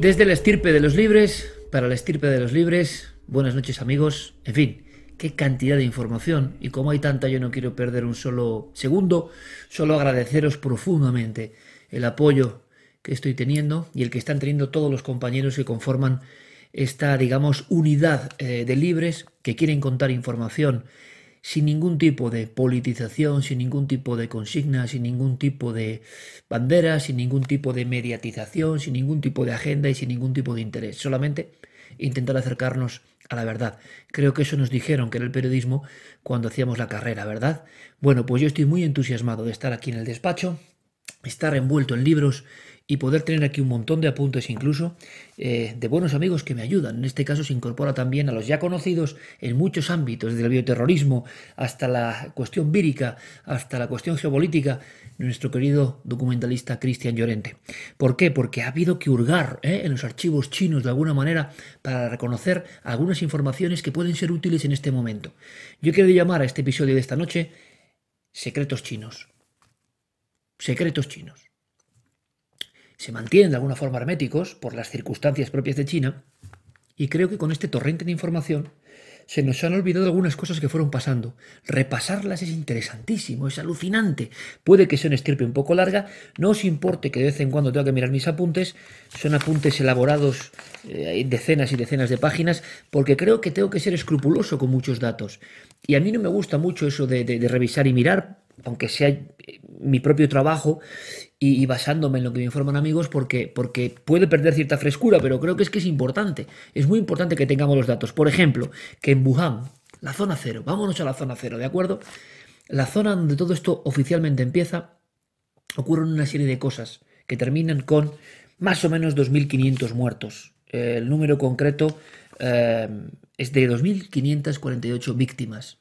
Desde la estirpe de los libres, para la estirpe de los libres, buenas noches amigos, en fin, qué cantidad de información. Y como hay tanta yo no quiero perder un solo segundo, solo agradeceros profundamente el apoyo que estoy teniendo y el que están teniendo todos los compañeros que conforman esta, digamos, unidad eh, de libres que quieren contar información sin ningún tipo de politización, sin ningún tipo de consigna, sin ningún tipo de bandera, sin ningún tipo de mediatización, sin ningún tipo de agenda y sin ningún tipo de interés. Solamente intentar acercarnos a la verdad. Creo que eso nos dijeron que era el periodismo cuando hacíamos la carrera, ¿verdad? Bueno, pues yo estoy muy entusiasmado de estar aquí en el despacho, estar envuelto en libros y poder tener aquí un montón de apuntes incluso eh, de buenos amigos que me ayudan. En este caso se incorpora también a los ya conocidos en muchos ámbitos, desde el bioterrorismo hasta la cuestión vírica, hasta la cuestión geopolítica, nuestro querido documentalista Cristian Llorente. ¿Por qué? Porque ha habido que hurgar eh, en los archivos chinos de alguna manera para reconocer algunas informaciones que pueden ser útiles en este momento. Yo quiero llamar a este episodio de esta noche Secretos chinos. Secretos chinos se mantienen de alguna forma herméticos por las circunstancias propias de China, y creo que con este torrente de información se nos han olvidado algunas cosas que fueron pasando. Repasarlas es interesantísimo, es alucinante. Puede que sea una estirpe un poco larga, no os importe que de vez en cuando tenga que mirar mis apuntes, son apuntes elaborados eh, decenas y decenas de páginas, porque creo que tengo que ser escrupuloso con muchos datos. Y a mí no me gusta mucho eso de revisar y mirar, aunque sea mi propio trabajo, y, basándome en lo que me informan amigos porque, porque puede perder cierta frescura, pero creo que es que es importante. Es muy importante que tengamos los datos. Por ejemplo, que en Wuhan, la zona cero, vámonos a la zona cero, ¿de acuerdo? La zona donde todo esto oficialmente empieza, ocurren una serie de cosas que terminan con más o menos 2.500 muertos. El número concreto eh, es de 2.548 víctimas.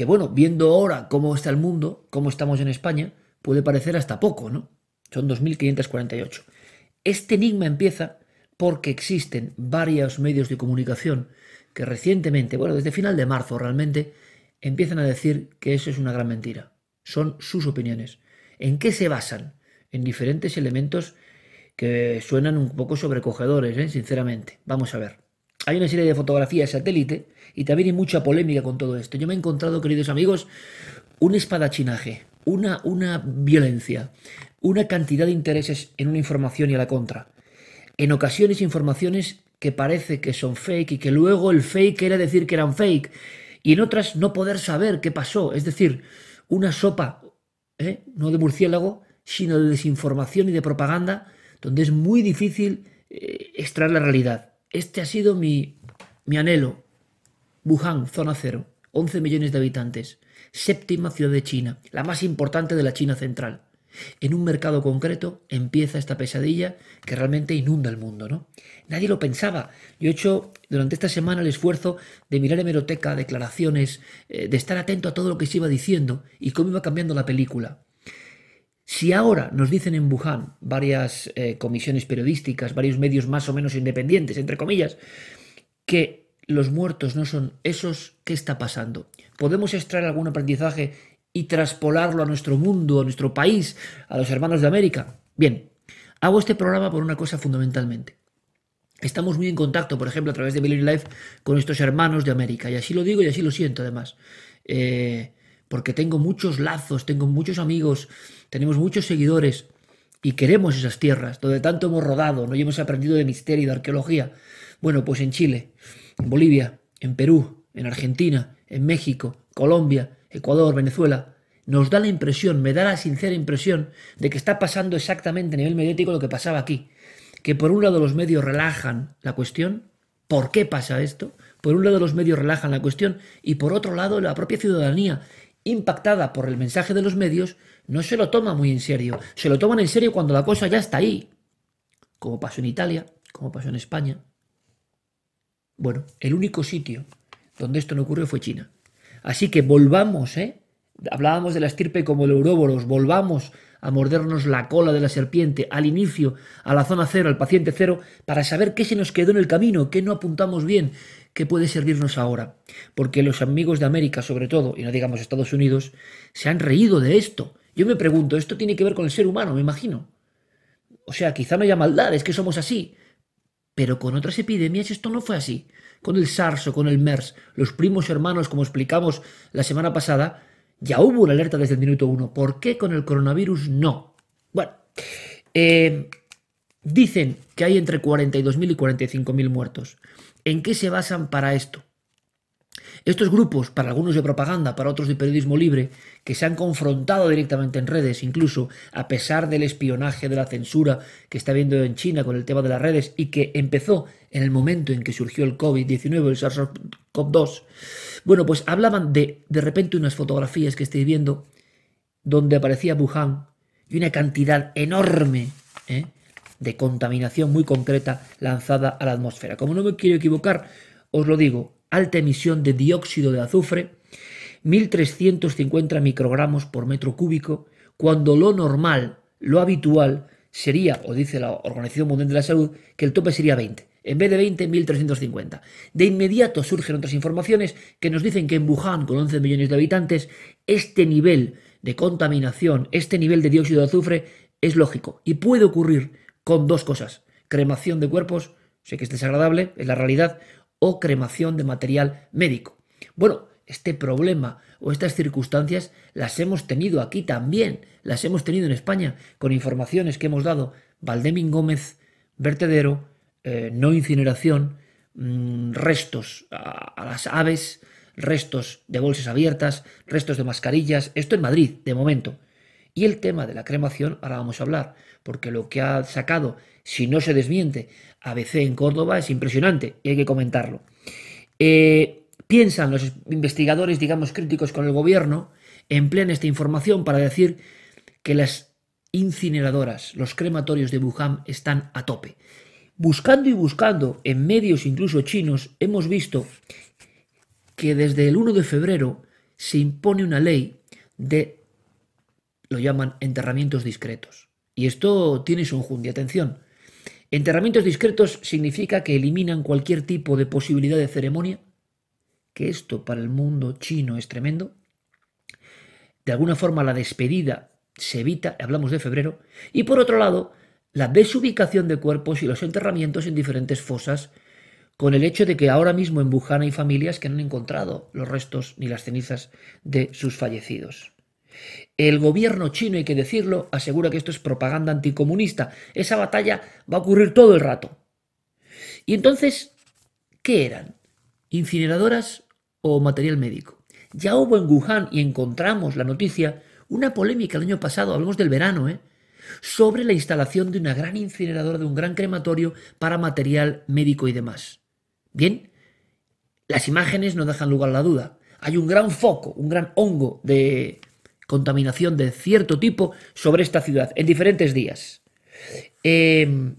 Que bueno, viendo ahora cómo está el mundo, cómo estamos en España, puede parecer hasta poco, ¿no? Son 2.548. Este enigma empieza porque existen varios medios de comunicación que recientemente, bueno, desde final de marzo realmente, empiezan a decir que eso es una gran mentira. Son sus opiniones. ¿En qué se basan? En diferentes elementos que suenan un poco sobrecogedores, ¿eh? sinceramente. Vamos a ver. Hay una serie de fotografías satélite y también hay mucha polémica con todo esto. Yo me he encontrado, queridos amigos, un espadachinaje, una, una violencia, una cantidad de intereses en una información y a la contra. En ocasiones informaciones que parece que son fake y que luego el fake quiere decir que eran fake y en otras no poder saber qué pasó. Es decir, una sopa, ¿eh? no de murciélago, sino de desinformación y de propaganda, donde es muy difícil eh, extraer la realidad. Este ha sido mi, mi anhelo. Wuhan, zona cero, 11 millones de habitantes séptima ciudad de China, la más importante de la China central. En un mercado concreto empieza esta pesadilla que realmente inunda el mundo, ¿no? Nadie lo pensaba. Yo he hecho durante esta semana el esfuerzo de mirar hemeroteca, declaraciones, eh, de estar atento a todo lo que se iba diciendo y cómo iba cambiando la película. Si ahora nos dicen en Wuhan varias eh, comisiones periodísticas, varios medios más o menos independientes, entre comillas, que los muertos no son esos, ¿qué está pasando? ¿Podemos extraer algún aprendizaje y traspolarlo a nuestro mundo, a nuestro país, a los hermanos de América? Bien, hago este programa por una cosa fundamentalmente. Estamos muy en contacto, por ejemplo, a través de Millennium Life con nuestros hermanos de América, y así lo digo y así lo siento además. Eh, porque tengo muchos lazos, tengo muchos amigos, tenemos muchos seguidores y queremos esas tierras donde tanto hemos rodado, no hemos aprendido de misterio y de arqueología. Bueno, pues en Chile, en Bolivia, en Perú, en Argentina, en México, Colombia, Ecuador, Venezuela, nos da la impresión, me da la sincera impresión de que está pasando exactamente a nivel mediático lo que pasaba aquí. Que por un lado los medios relajan la cuestión, ¿por qué pasa esto? Por un lado los medios relajan la cuestión y por otro lado la propia ciudadanía, impactada por el mensaje de los medios, no se lo toma muy en serio. Se lo toman en serio cuando la cosa ya está ahí. Como pasó en Italia, como pasó en España. Bueno, el único sitio donde esto no ocurrió fue China. Así que volvamos, ¿eh? Hablábamos de la estirpe como el Ouroboros, volvamos a mordernos la cola de la serpiente al inicio, a la zona cero, al paciente cero, para saber qué se nos quedó en el camino, qué no apuntamos bien, qué puede servirnos ahora. Porque los amigos de América, sobre todo, y no digamos Estados Unidos, se han reído de esto. Yo me pregunto, ¿esto tiene que ver con el ser humano, me imagino? O sea, quizá no haya maldad, es que somos así. Pero con otras epidemias esto no fue así. Con el SARS o con el MERS, los primos hermanos, como explicamos la semana pasada, ya hubo una alerta desde el minuto uno. ¿Por qué con el coronavirus no? Bueno, eh, dicen que hay entre 42.000 y 45.000 muertos. ¿En qué se basan para esto? Estos grupos, para algunos de propaganda, para otros de periodismo libre, que se han confrontado directamente en redes, incluso a pesar del espionaje, de la censura que está habiendo en China con el tema de las redes y que empezó en el momento en que surgió el COVID-19, el SARS-CoV-2, bueno, pues hablaban de de repente unas fotografías que estoy viendo donde aparecía Wuhan y una cantidad enorme ¿eh? de contaminación muy concreta lanzada a la atmósfera. Como no me quiero equivocar, os lo digo, alta emisión de dióxido de azufre, 1.350 microgramos por metro cúbico, cuando lo normal, lo habitual, sería, o dice la Organización Mundial de la Salud, que el tope sería 20. En vez de 20, 1.350. De inmediato surgen otras informaciones que nos dicen que en Wuhan, con 11 millones de habitantes, este nivel de contaminación, este nivel de dióxido de azufre es lógico y puede ocurrir con dos cosas. Cremación de cuerpos, sé que es desagradable, es la realidad, o cremación de material médico. Bueno, este problema o estas circunstancias las hemos tenido aquí también, las hemos tenido en España con informaciones que hemos dado. Valdemín Gómez, vertedero, eh, no incineración, mm, restos a, a las aves, restos de bolsas abiertas, restos de mascarillas, esto en Madrid, de momento. Y el tema de la cremación, ahora vamos a hablar, porque lo que ha sacado, si no se desmiente, ABC en Córdoba es impresionante y hay que comentarlo. Eh, piensan los investigadores, digamos, críticos con el gobierno, emplean esta información para decir que las incineradoras, los crematorios de Wuhan están a tope. Buscando y buscando en medios incluso chinos, hemos visto que desde el 1 de febrero se impone una ley de, lo llaman enterramientos discretos. Y esto tiene su enjundia. Atención, Enterramientos discretos significa que eliminan cualquier tipo de posibilidad de ceremonia, que esto para el mundo chino es tremendo. De alguna forma la despedida se evita, hablamos de febrero, y por otro lado, la desubicación de cuerpos y los enterramientos en diferentes fosas, con el hecho de que ahora mismo en Wuhan hay familias que no han encontrado los restos ni las cenizas de sus fallecidos. El gobierno chino, hay que decirlo, asegura que esto es propaganda anticomunista. Esa batalla va a ocurrir todo el rato. Y entonces, ¿qué eran? ¿Incineradoras o material médico? Ya hubo en Wuhan, y encontramos la noticia, una polémica el año pasado, hablamos del verano, ¿eh? sobre la instalación de una gran incineradora, de un gran crematorio para material médico y demás. Bien, las imágenes no dejan lugar a la duda. Hay un gran foco, un gran hongo de contaminación de cierto tipo sobre esta ciudad en diferentes días. Em,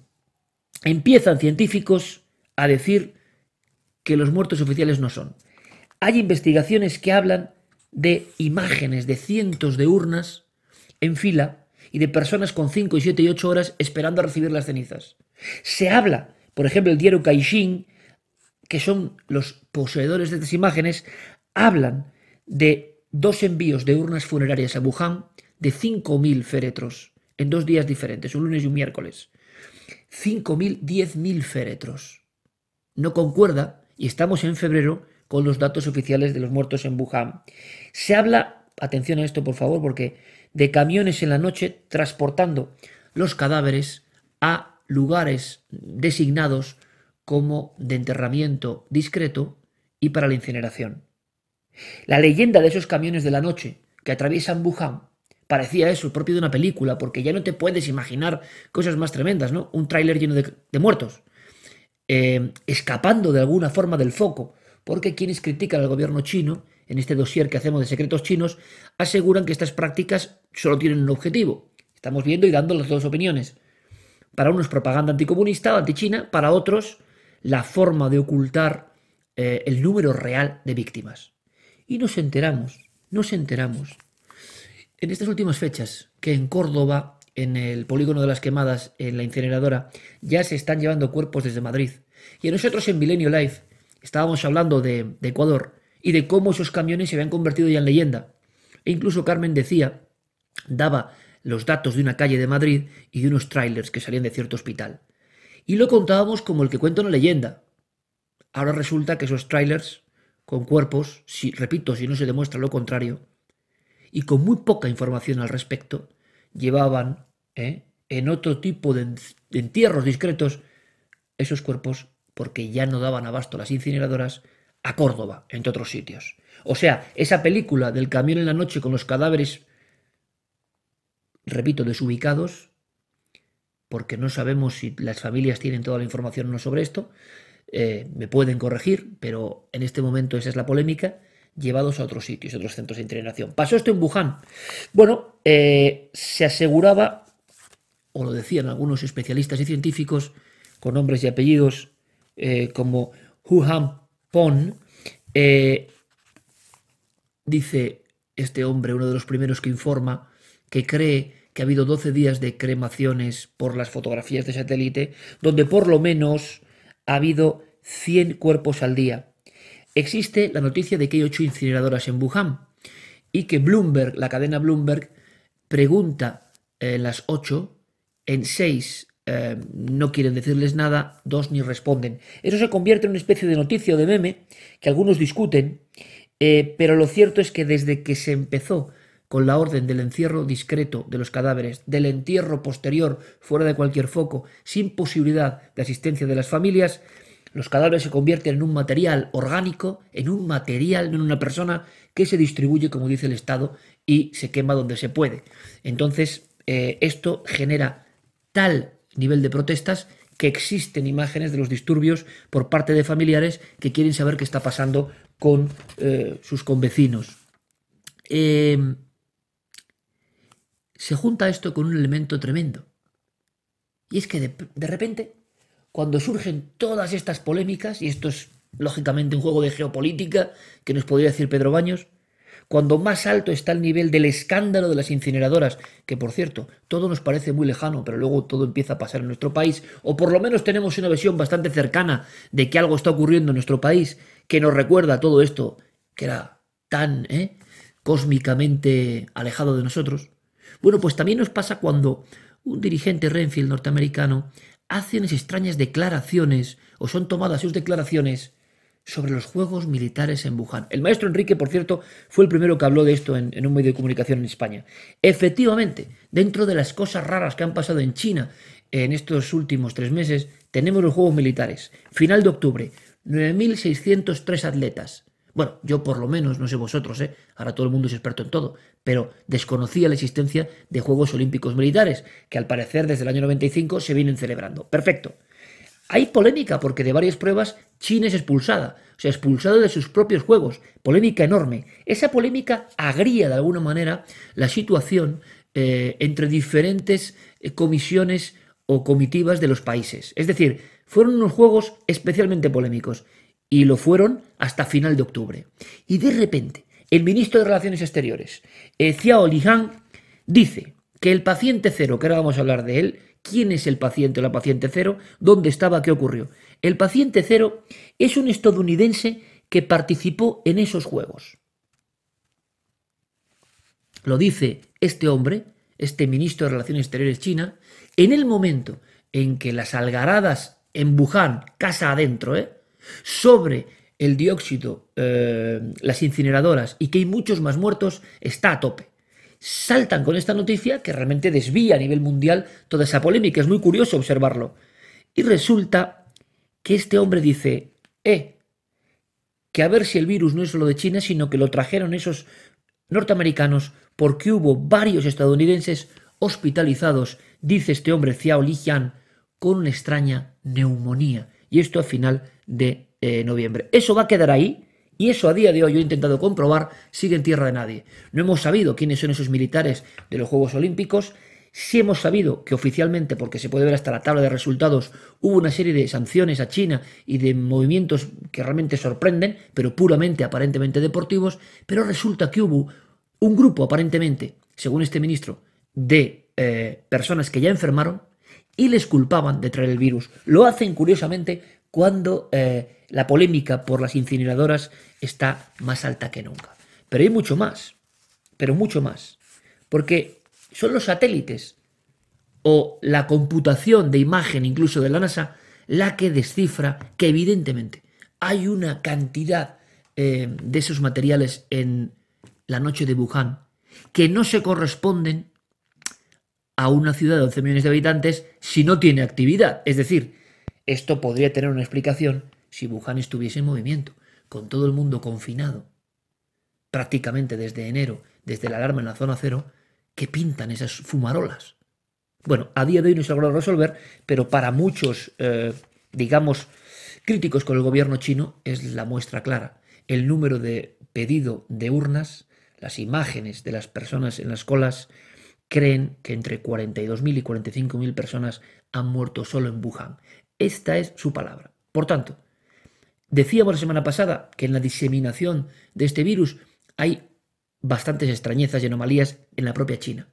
empiezan científicos a decir que los muertos oficiales no son. Hay investigaciones que hablan de imágenes de cientos de urnas en fila y de personas con 5 y 7 y 8 horas esperando a recibir las cenizas. Se habla, por ejemplo, el diario Caixin, que son los poseedores de estas imágenes, hablan de dos envíos de urnas funerarias a Wuhan de 5.000 féretros en dos días diferentes, un lunes y un miércoles. 5.000, 10.000 féretros. No concuerda, y estamos en febrero, con los datos oficiales de los muertos en Wuhan. Se habla, atención a esto por favor, porque de camiones en la noche transportando los cadáveres a lugares designados como de enterramiento discreto y para la incineración. La leyenda de esos camiones de la noche que atraviesan Wuhan parecía eso, propio de una película, porque ya no te puedes imaginar cosas más tremendas, ¿no? Un tráiler lleno de, muertos, eh, escapando de alguna forma del foco, porque quienes critican al gobierno chino, en este dossier que hacemos de secretos chinos, aseguran que estas prácticas solo tienen un objetivo. Estamos viendo y dando las dos opiniones. Para unos propaganda anticomunista o antichina, para otros la forma de ocultar eh, el número real de víctimas. Y nos enteramos, nos enteramos en estas últimas fechas que en Córdoba, en el polígono de las quemadas, en la incineradora, ya se están llevando cuerpos desde Madrid. Y nosotros en Milenio Live estábamos hablando de, de Ecuador y de cómo esos camiones se habían convertido ya en leyenda. E incluso Carmen decía, daba los datos de una calle de Madrid y de unos trailers que salían de cierto hospital. y lo contábamos como el que cuenta una leyenda. Ahora resulta que esos trailers con cuerpos, si, repito, si no se demuestra lo contrario, y con muy poca información al respecto, llevaban ¿eh? en otro tipo de entierros discretos esos cuerpos porque ya no daban abasto las incineradoras a Córdoba, entre otros sitios. O sea, esa película del camión en la noche con los cadáveres, repito, desubicados, porque no sabemos si las familias tienen toda la información o no sobre esto, eh, me pueden corregir, pero en este momento esa es la polémica, llevados a otros sitios, otros centros de entrenación. Pasó esto en Wuhan. Bueno, eh, se aseguraba, o lo decían algunos especialistas y científicos, con nombres y apellidos eh, como Hu Han Pon, dice este hombre, uno de los primeros que informa, que cree que ha habido 12 días de cremaciones por las fotografías de satélite, donde por lo menos ha habido 100 cuerpos al día. Existe la noticia de que hay 8 incineradoras en Wuhan y que Bloomberg, la cadena Bloomberg, pregunta en las 8, en 6 eh, no quieren decirles nada, dos ni responden. Eso se convierte en una especie de noticia o de meme que algunos discuten, eh, pero lo cierto es que desde que se empezó con la orden del encierro discreto de los cadáveres, del entierro posterior fuera de cualquier foco, sin posibilidad de asistencia de las familias, los cadáveres se convierten en un material orgánico, en un material, en una persona que se distribuye, como dice el Estado, y se quema donde se puede. Entonces, eh, esto genera tal nivel de protestas que existen imágenes de los disturbios por parte de familiares que quieren saber qué está pasando con eh, sus convecinos. Eh, se junta esto con un elemento tremendo. Y es que de, repente, cuando surgen todas estas polémicas, y esto es lógicamente un juego de geopolítica que nos podría decir Pedro Baños, cuando más alto está el nivel del escándalo de las incineradoras, que por cierto, todo nos parece muy lejano, pero luego todo empieza a pasar en nuestro país, o por lo menos tenemos una visión bastante cercana de que algo está ocurriendo en nuestro país, que nos recuerda todo esto que era tan ¿eh? cósmicamente alejado de nosotros, bueno, pues también nos pasa cuando un dirigente Renfield norteamericano hace unas extrañas declaraciones, o son tomadas sus declaraciones, sobre los juegos militares en Wuhan. El maestro Enrique, por cierto, fue el primero que habló de esto en, en, un medio de comunicación en España. Efectivamente, dentro de las cosas raras que han pasado en China en estos últimos tres meses, tenemos los juegos militares. Final de octubre, 9.603 atletas. Bueno, yo por lo menos, no sé vosotros, ¿eh? ahora todo el mundo es experto en todo, pero desconocía la existencia de Juegos Olímpicos Militares, que al parecer desde el año 95 se vienen celebrando. Perfecto. Hay polémica porque de varias pruebas China es expulsada, o sea, expulsado de sus propios juegos. Polémica enorme. Esa polémica agría de alguna manera la situación eh, entre diferentes eh, comisiones o comitivas de los países. Es decir, fueron unos juegos especialmente polémicos y lo fueron hasta final de octubre. Y de repente, el ministro de Relaciones Exteriores, eh, Xiao Lihan, dice que el paciente cero, que ahora vamos a hablar de él, quién es el paciente o la paciente cero, dónde estaba, qué ocurrió. El paciente cero es un estadounidense que participó en esos juegos. Lo dice este hombre, este ministro de Relaciones Exteriores China, en el momento en que las algaradas en Wuhan, casa adentro, ¿eh? Sobre el dióxido, eh, las incineradoras y que hay muchos más muertos, está a tope. Saltan con esta noticia que realmente desvía a nivel mundial toda esa polémica. Es muy curioso observarlo. Y resulta que este hombre dice, eh, que a ver si el virus no es solo de China, sino que lo trajeron esos norteamericanos porque hubo varios estadounidenses hospitalizados, dice este hombre Xiao Lijian, con una extraña neumonía. Y esto a final de eh, noviembre. Eso va a quedar ahí y eso a día de hoy yo he intentado comprobar, sigue en tierra de nadie. No hemos sabido quiénes son esos militares de los Juegos Olímpicos. Sí hemos sabido que oficialmente, porque se puede ver hasta la tabla de resultados, hubo una serie de sanciones a China y de movimientos que realmente sorprenden, pero puramente aparentemente deportivos, pero resulta que hubo un grupo aparentemente, según este ministro, de eh, personas que ya enfermaron y les culpaban de traer el virus. Lo hacen curiosamente cuando eh, la polémica por las incineradoras está más alta que nunca. Pero hay mucho más, pero mucho más. Porque son los satélites o la computación de imagen incluso de la NASA la que descifra que evidentemente hay una cantidad eh, de esos materiales en la noche de Wuhan que no se corresponden a una ciudad de 11 millones de habitantes si no tiene actividad. Es decir, esto podría tener una explicación si Wuhan estuviese en movimiento, con todo el mundo confinado, prácticamente desde enero, desde la alarma en la zona cero, que pintan esas fumarolas. Bueno, a día de hoy no se ha resolver, pero para muchos, eh, digamos, críticos con el gobierno chino es la muestra clara. El número de pedido de urnas, las imágenes de las personas en las colas, creen que entre 42.000 y 45.000 personas han muerto solo en Wuhan. Esta es su palabra. Por tanto, decíamos la semana pasada que en la diseminación de este virus hay bastantes extrañezas y anomalías en la propia China.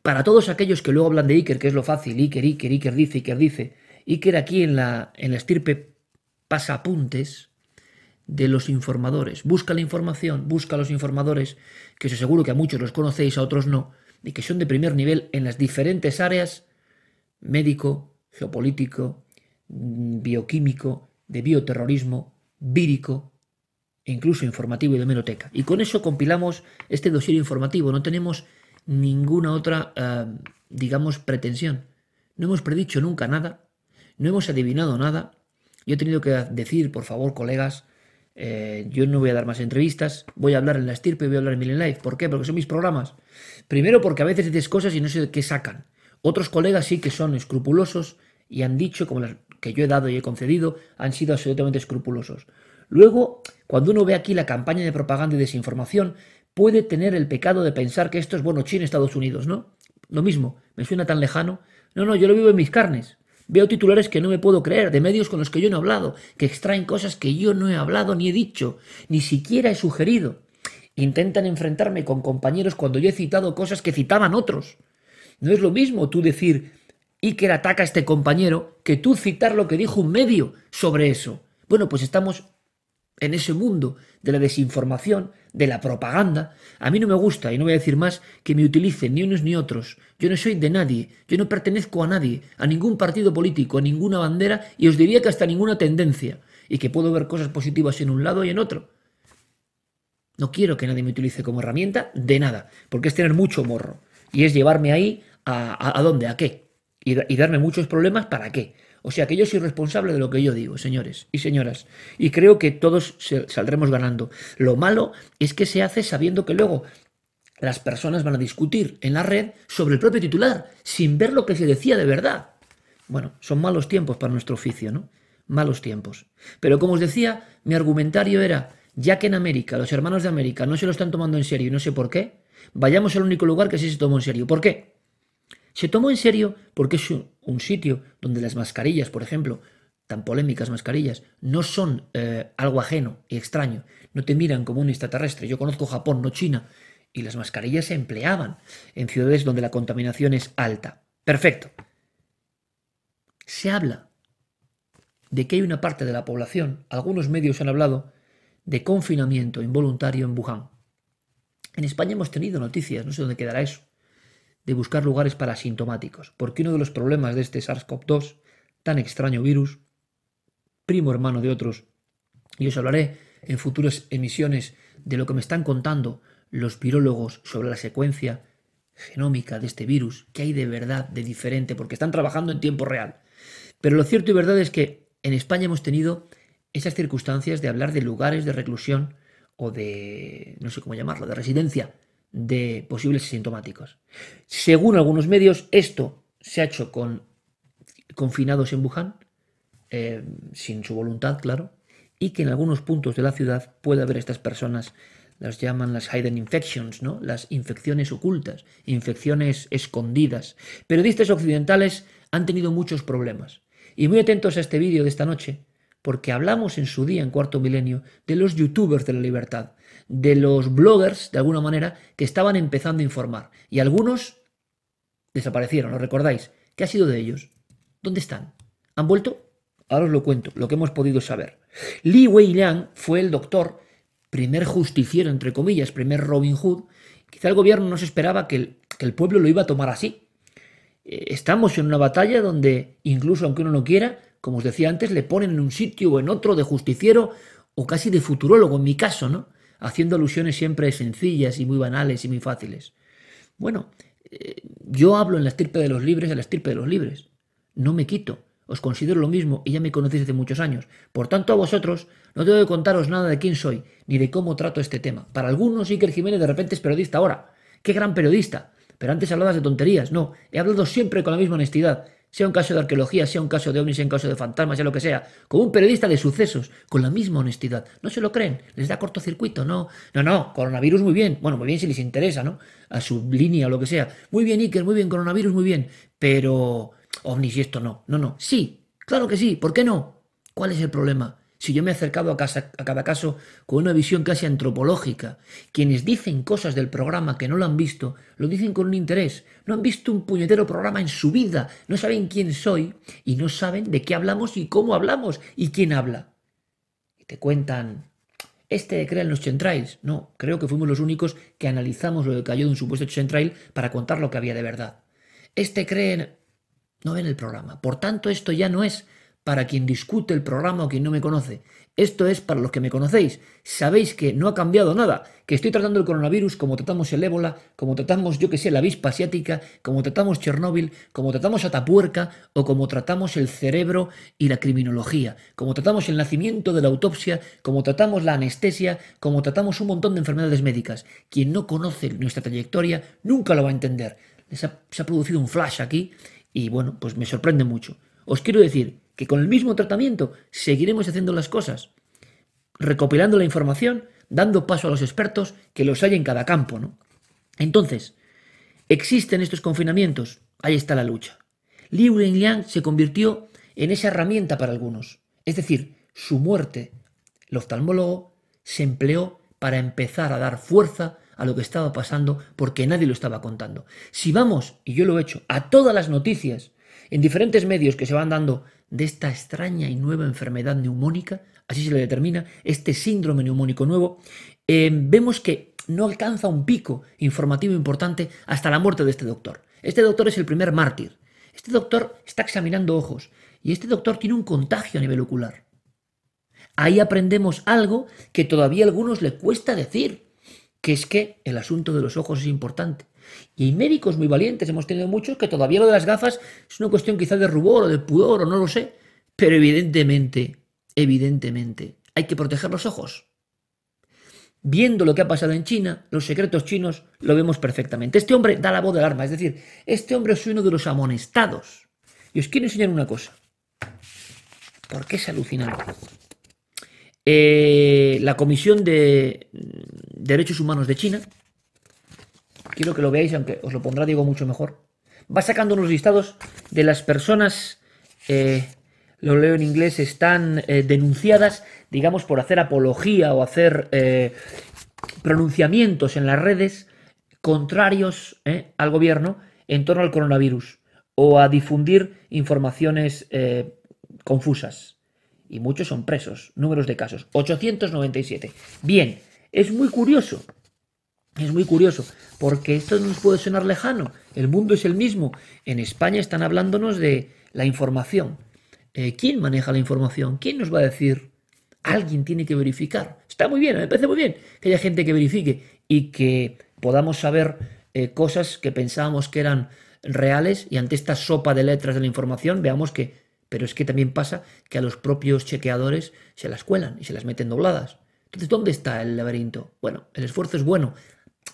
Para todos aquellos que luego hablan de Iker, que es lo fácil, Iker, Iker, Iker dice, Iker dice, Iker aquí en la, en la estirpe pasa apuntes de los informadores. Busca la información, busca a los informadores, que os aseguro que a muchos los conocéis, a otros no, y que son de primer nivel en las diferentes áreas médico, geopolítico, bioquímico, de bioterrorismo, vírico, e incluso informativo y de meroteca. Y con eso compilamos este dossier informativo. No tenemos ninguna otra, eh, digamos, pretensión. No hemos predicho nunca nada, no hemos adivinado nada. Yo he tenido que decir, por favor, colegas, eh, yo no voy a dar más entrevistas, voy a hablar en la estirpe, voy a hablar en Million Life. ¿Por qué? Porque son mis programas. Primero porque a veces dices cosas y no sé de qué sacan. Otros colegas sí que son escrupulosos y han dicho, como las que yo he dado y he concedido, han sido absolutamente escrupulosos. Luego, cuando uno ve aquí la campaña de propaganda y desinformación, puede tener el pecado de pensar que esto es, bueno, China, Estados Unidos, ¿no? Lo mismo, me suena tan lejano. No, no, yo lo vivo en mis carnes. Veo titulares que no me puedo creer, de medios con los que yo no he hablado, que extraen cosas que yo no he hablado ni he dicho, ni siquiera he sugerido. Intentan enfrentarme con compañeros cuando yo he citado cosas que citaban otros. No es lo mismo tú decir Iker ataca a este compañero que tú citar lo que dijo un medio sobre eso. Bueno, pues estamos en ese mundo de la desinformación, de la propaganda, a mí no me gusta, y no voy a decir más, que me utilicen ni unos ni otros. Yo no soy de nadie, yo no pertenezco a nadie, a ningún partido político, a ninguna bandera, y os diría que hasta ninguna tendencia, y que puedo ver cosas positivas en un lado y en otro. No quiero que nadie me utilice como herramienta de nada, porque es tener mucho morro, y es llevarme ahí a, a, dónde, a qué, y darme muchos problemas para qué. O sea que yo soy responsable de lo que yo digo, señores y señoras. Y creo que todos saldremos ganando. Lo malo es que se hace sabiendo que luego las personas van a discutir en la red sobre el propio titular, sin ver lo que se decía de verdad. Bueno, son malos tiempos para nuestro oficio, ¿no? Malos tiempos. Pero como os decía, mi argumentario era, ya que en América, los hermanos de América no se lo están tomando en serio y no sé por qué, vayamos al único lugar que sí se tomó en serio. ¿Por qué? Se tomó en serio porque es un, sitio donde las mascarillas, por ejemplo, tan polémicas mascarillas, no son eh, algo ajeno y extraño, no te miran como un extraterrestre. Yo conozco Japón, no China, y las mascarillas se empleaban en ciudades donde la contaminación es alta. Perfecto. Se habla de que hay una parte de la población, algunos medios han hablado, de confinamiento involuntario en Wuhan. En España hemos tenido noticias, no sé dónde quedará eso, de buscar lugares para asintomáticos, porque uno de los problemas de este SARS-CoV-2, tan extraño virus, primo hermano de otros, y os hablaré en futuras emisiones de lo que me están contando los virólogos sobre la secuencia genómica de este virus, que hay de verdad de diferente, porque están trabajando en tiempo real. Pero lo cierto y verdad es que en España hemos tenido esas circunstancias de hablar de lugares de reclusión o de, no sé cómo llamarlo, de residencia de posibles asintomáticos. Según algunos medios, esto se ha hecho con confinados en Wuhan, eh, sin su voluntad, claro, y que en algunos puntos de la ciudad puede haber estas personas, las llaman las hidden infections, ¿no? las infecciones ocultas, infecciones escondidas. Periodistas occidentales han tenido muchos problemas. Y muy atentos a este vídeo de esta noche, porque hablamos en su día, en cuarto milenio, de los youtubers de la libertad, de los bloggers, de alguna manera, que estaban empezando a informar. Y algunos desaparecieron, ¿lo recordáis? ¿Qué ha sido de ellos? ¿Dónde están? ¿Han vuelto? Ahora os lo cuento, lo que hemos podido saber. Li Weiliang fue el doctor, primer justiciero, entre comillas, primer Robin Hood. Quizá el gobierno no se esperaba que el, que el pueblo lo iba a tomar así. eh, estamos en una batalla donde, incluso aunque uno no quiera, como os decía antes, le ponen en un sitio o en otro de justiciero o casi de futurólogo, en mi caso, ¿no? Haciendo alusiones siempre sencillas y muy banales y muy fáciles. Bueno, eh, yo hablo en la estirpe de los libres, en la estirpe de los libres. No me quito. Os considero lo mismo y ya me conocéis hace muchos años. Por tanto, a vosotros no tengo que contaros nada de quién soy, ni de cómo trato este tema. Para algunos, Iker Jiménez de repente es periodista ahora. ¡Qué gran periodista! Pero antes hablabas de tonterías. No, he hablado siempre con la misma honestidad. Sea un caso de arqueología, sea un caso de ovnis, sea un caso de fantasmas, sea lo que sea. Como un periodista de sucesos, con la misma honestidad. No se lo creen, les da cortocircuito, no. No, no, coronavirus muy bien. Bueno, muy bien si les interesa, ¿no? A su línea o lo que sea. Muy bien, Iker, muy bien, coronavirus muy bien. Pero ovnis y esto no. No, no. Sí, claro que sí. ¿Por qué no? ¿Cuál es el problema? Si yo me he acercado a, cada caso con una visión casi antropológica, quienes dicen cosas del programa que no lo han visto, lo dicen con un interés. No han visto un puñetero programa en su vida, no saben quién soy y no saben de qué hablamos y cómo hablamos y quién habla. Y te cuentan, este cree en los chemtrails. No, creo que fuimos los únicos que analizamos lo que cayó de un supuesto chemtrail para contar lo que había de verdad. Este cree en... No ven el programa. Por tanto, esto ya no es para quien discute el programa o quien no me conoce. Esto es para los que me conocéis. Sabéis que no ha cambiado nada, que estoy tratando el coronavirus como tratamos el ébola, como tratamos, yo que sé, la avispa asiática, como tratamos Chernóbil, como tratamos Atapuerca o como tratamos el cerebro y la criminología, como tratamos el nacimiento de la autopsia, como tratamos la anestesia, como tratamos un montón de enfermedades médicas. Quien no conoce nuestra trayectoria nunca lo va a entender. se ha producido un flash aquí y bueno, pues me sorprende mucho. Os quiero decir que con el mismo tratamiento seguiremos haciendo las cosas, recopilando la información, dando paso a los expertos que los hay en cada campo. ¿no? Entonces, ¿existen estos confinamientos? Ahí está la lucha. Liu Liang se convirtió en esa herramienta para algunos. Es decir, su muerte, el oftalmólogo, se empleó para empezar a dar fuerza a lo que estaba pasando porque nadie lo estaba contando. Si vamos, y yo lo he hecho, a todas las noticias en diferentes medios que se van dando de esta extraña y nueva enfermedad neumónica, así se le determina, este síndrome neumónico nuevo, eh, vemos que no alcanza un pico informativo importante hasta la muerte de este doctor. Este doctor es el primer mártir. Este doctor está examinando ojos y este doctor tiene un contagio a nivel ocular. Ahí aprendemos algo que todavía a algunos le cuesta decir, que es que el asunto de los ojos es importante. Y hay médicos muy valientes, hemos tenido muchos, que todavía lo de las gafas es una cuestión quizá de rubor o de pudor o no lo sé. Pero evidentemente, evidentemente, hay que proteger los ojos. Viendo lo que ha pasado en China, los secretos chinos, lo vemos perfectamente. Este hombre da la voz del arma, es decir, este hombre es uno de los amonestados. Y os quiero enseñar una cosa. Porque es alucinante. Eh, la Comisión de Derechos Humanos de China quiero que lo veáis, aunque os lo pondrá Diego mucho mejor. Va sacando unos listados de las personas, eh, lo leo en inglés, están eh, denunciadas, digamos, por hacer apología o hacer eh, pronunciamientos en las redes contrarios al gobierno en torno al coronavirus o a difundir informaciones confusas. Y muchos son presos, números de casos, 897. Bien, es muy curioso es muy curioso, porque esto no nos puede sonar lejano. El mundo es el mismo. En España están hablándonos de la información. Eh, ¿Quién maneja la información? ¿Quién nos va a decir? Alguien tiene que verificar. Está muy bien, me parece muy bien que haya gente que verifique y que podamos saber eh, cosas que pensábamos que eran reales y ante esta sopa de letras de la información veamos que... Pero es que también pasa que a los propios chequeadores se las cuelan y se las meten dobladas. Entonces, ¿dónde está el laberinto? Bueno, el esfuerzo es bueno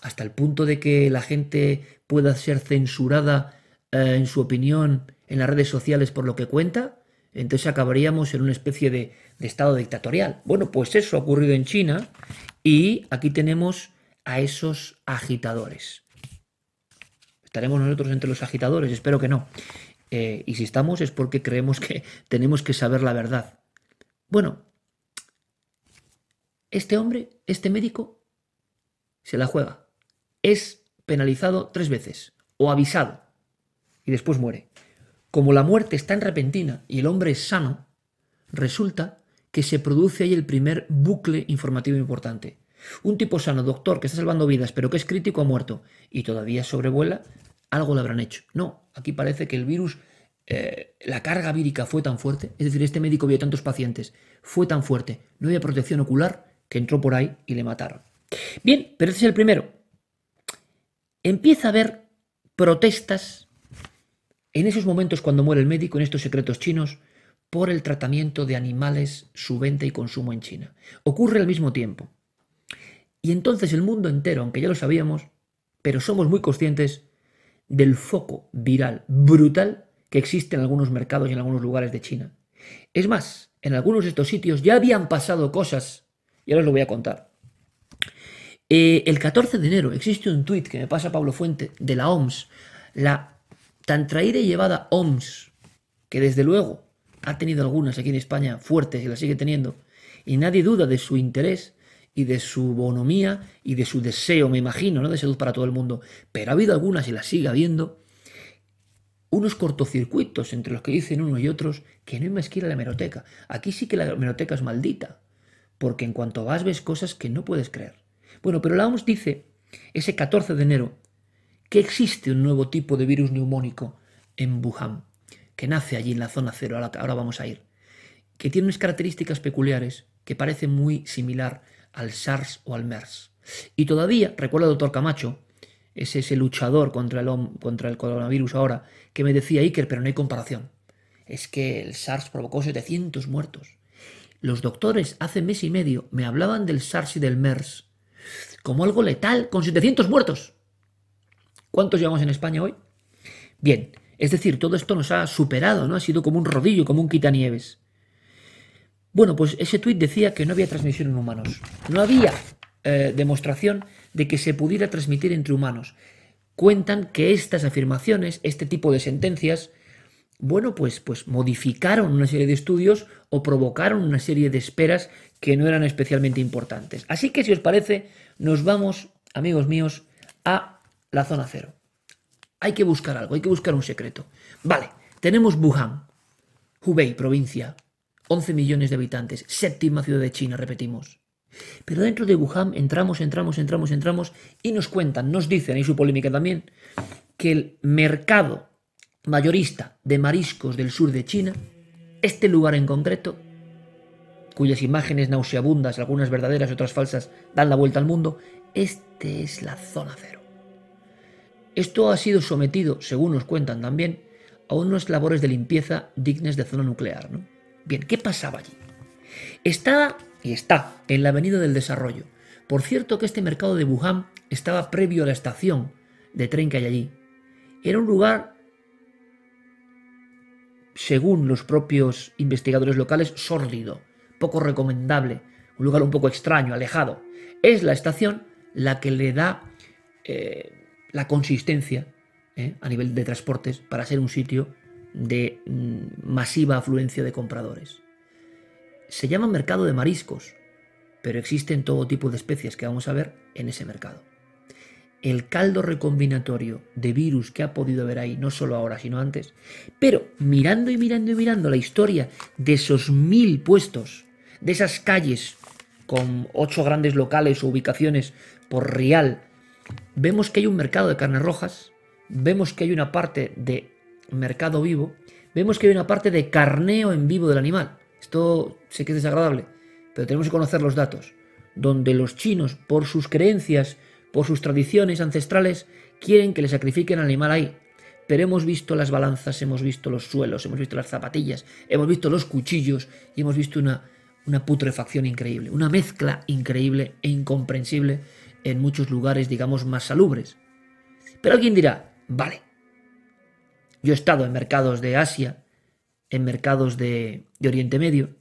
hasta el punto de que la gente pueda ser censurada eh, en su opinión en las redes sociales por lo que cuenta, entonces acabaríamos en una especie de, estado dictatorial. Bueno, pues eso ha ocurrido en China y aquí tenemos a esos agitadores. ¿Estaremos nosotros entre los agitadores? Espero que no. Eh, y si estamos es porque creemos que tenemos que saber la verdad. Bueno, este hombre, este médico, se la juega es penalizado tres veces o avisado y después muere. Como la muerte es tan repentina y el hombre es sano, resulta que se produce ahí el primer bucle informativo importante. Un tipo sano, doctor, que está salvando vidas, pero que es crítico, ha muerto y todavía sobrevuela algo le habrán hecho. No, aquí parece que el virus, eh, la carga vírica fue tan fuerte, es decir, este médico vio tantos pacientes, fue tan fuerte, no había protección ocular, que entró por ahí y le mataron. Bien, pero este es el primero. Empieza a haber protestas en esos momentos cuando muere el médico, en estos secretos chinos, por el tratamiento de animales, su venta y consumo en China. Ocurre al mismo tiempo. Y entonces el mundo entero, aunque ya lo sabíamos, pero somos muy conscientes del foco viral brutal que existe en algunos mercados y en algunos lugares de China. Es más, en algunos de estos sitios ya habían pasado cosas, y ahora os lo voy a contar. Eh, el 14 de enero existe un tuit que me pasa Pablo Fuente de la OMS, la tan traída y llevada OMS, que desde luego ha tenido algunas aquí en España fuertes y la sigue teniendo, y nadie duda de su interés y de su bonomía y de su deseo, me imagino, ¿no? de salud para todo el mundo. Pero ha habido algunas y las sigue habiendo, unos cortocircuitos entre los que dicen uno y otros que no hay más la hemeroteca. Aquí sí que la hemeroteca es maldita, porque en cuanto vas ves cosas que no puedes creer. Bueno, pero la OMS dice, ese 14 de enero, que existe un nuevo tipo de virus neumónico en Wuhan, que nace allí en la zona cero, ahora vamos a ir, que tiene unas características peculiares que parece muy similar al SARS o al MERS. Y todavía, recuerdo al doctor Camacho, es ese luchador contra el, contra el coronavirus ahora, que me decía Iker, pero no hay comparación. Es que el SARS provocó 700 muertos. Los doctores hace mes y medio me hablaban del SARS y del MERS como algo letal, con 700 muertos. ¿Cuántos llevamos en España hoy? Bien, es decir, todo esto nos ha superado, ¿no? Ha sido como un rodillo, como un quitanieves. Bueno, pues ese tuit decía que no había transmisión en humanos. No había eh, demostración de que se pudiera transmitir entre humanos. Cuentan que estas afirmaciones, este tipo de sentencias, bueno, pues, pues modificaron una serie de estudios o provocaron una serie de esperas que no eran especialmente importantes. Así que si os parece, nos vamos, amigos míos, a la zona cero. Hay que buscar algo, hay que buscar un secreto. Vale, tenemos Wuhan, Hubei, provincia, 11 millones de habitantes, séptima ciudad de China, repetimos. Pero dentro de Wuhan entramos, entramos, entramos, entramos y nos cuentan, nos dicen, y su polémica también, que el mercado mayorista de mariscos del sur de China, este lugar en concreto, cuyas imágenes nauseabundas, algunas verdaderas y otras falsas, dan la vuelta al mundo, este es la zona cero. Esto ha sido sometido, según nos cuentan también, a unas labores de limpieza dignas de zona nuclear. Bien, ¿qué pasaba allí? Está y está en la Avenida del Desarrollo. Por cierto que este mercado de Wuhan estaba previo a la estación de tren que hay allí. Era un lugar, según los propios investigadores locales, sórdido, poco recomendable, un lugar un poco extraño, alejado. Es la estación la que le da eh, la consistencia eh, a nivel de transportes para ser un sitio de mm, masiva afluencia de compradores. Se llama mercado de mariscos, pero existen todo tipo de especies que vamos a ver en ese mercado. El caldo recombinatorio de virus que ha podido haber ahí, no solo ahora, sino antes, pero mirando y mirando y mirando la historia de esos mil puestos, de esas calles con ocho grandes locales o ubicaciones por real, vemos que hay un mercado de carnes rojas, vemos que hay una parte de mercado vivo, vemos que hay una parte de carneo en vivo del animal. Esto sé que es desagradable, pero tenemos que conocer los datos, donde los chinos, por sus creencias, por sus tradiciones ancestrales, quieren que le sacrifiquen al animal ahí. Pero hemos visto las balanzas, hemos visto los suelos, hemos visto las zapatillas, hemos visto los cuchillos y hemos visto una, una putrefacción increíble, una mezcla increíble e incomprensible en muchos lugares, digamos, más salubres. Pero alguien dirá, vale, yo he estado en mercados de Asia, en mercados de, Oriente Medio,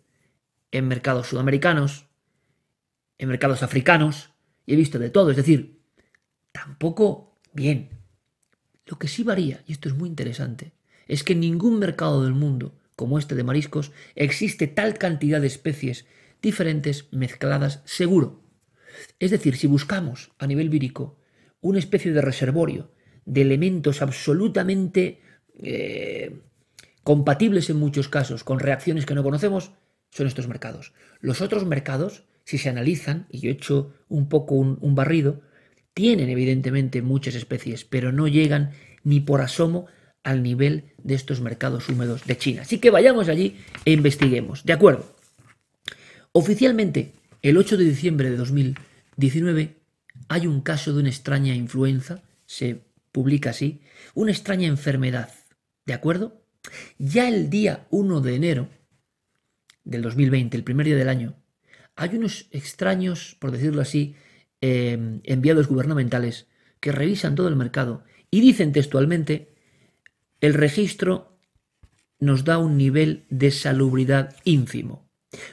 en mercados sudamericanos, en mercados africanos, y he visto de todo. Es decir, tampoco bien. Lo que sí varía, y esto es muy interesante, es que en ningún mercado del mundo, como este de mariscos, existe tal cantidad de especies diferentes mezcladas seguro. Es decir, si buscamos a nivel vírico una especie de reservorio de elementos absolutamente eh, compatibles en muchos casos con reacciones que no conocemos, son estos mercados. Los otros mercados, si se analizan, y yo he hecho un poco un, barrido, tienen evidentemente muchas especies, pero no llegan ni por asomo al nivel de estos mercados húmedos de China. Así que vayamos allí e investiguemos. De acuerdo. Oficialmente, el 8 de diciembre de 2019, hay un caso de una extraña influenza, se publica así, una extraña enfermedad. ¿De acuerdo? Ya el día 1 de enero del 2020, el primer día del año, hay unos extraños, por decirlo así, em, enviados gubernamentales que revisan todo el mercado y dicen textualmente, el registro nos da un nivel de salubridad ínfimo.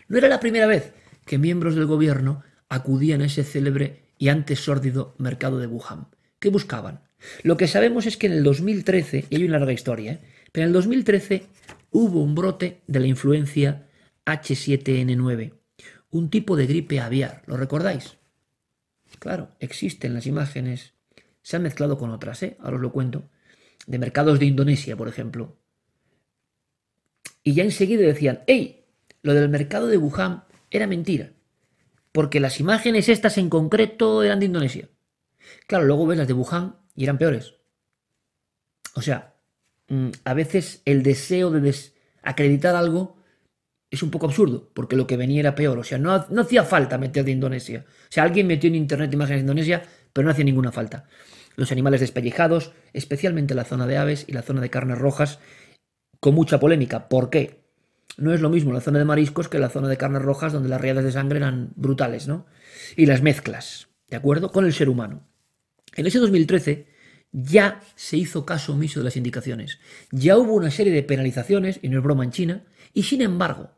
No era la primera vez que miembros del gobierno acudían a ese célebre y antes sórdido mercado de Wuhan. ¿Qué buscaban? Lo que sabemos es que en el 2013, y hay una larga historia, ¿eh? pero en el 2013 hubo un brote de la influencia H7N9, un tipo de gripe aviar, ¿lo recordáis? Claro, existen las imágenes, se han mezclado con otras, ¿eh? ahora os lo cuento, de mercados de Indonesia, por ejemplo. Y ya enseguida decían, hey, lo del mercado de Wuhan era mentira, porque las imágenes estas en concreto eran de Indonesia. Claro, luego ves las de Wuhan y eran peores. O sea, mm, a veces el deseo de desacreditar algo es un poco absurdo, porque lo que venía era peor. O sea, no, no hacía falta meter de Indonesia. O sea, alguien metió en internet imágenes de Indonesia, pero no hacía ninguna falta. Los animales despellejados, especialmente la zona de aves y la zona de carnes rojas, con mucha polémica. ¿Por qué? No es lo mismo la zona de mariscos que la zona de carnes rojas, donde las riadas de sangre eran brutales, ¿no? Y las mezclas, ¿de acuerdo? Con el ser humano. En ese 2013 ya se hizo caso omiso de las indicaciones. Ya hubo una serie de penalizaciones, y no es broma en China, y sin embargo,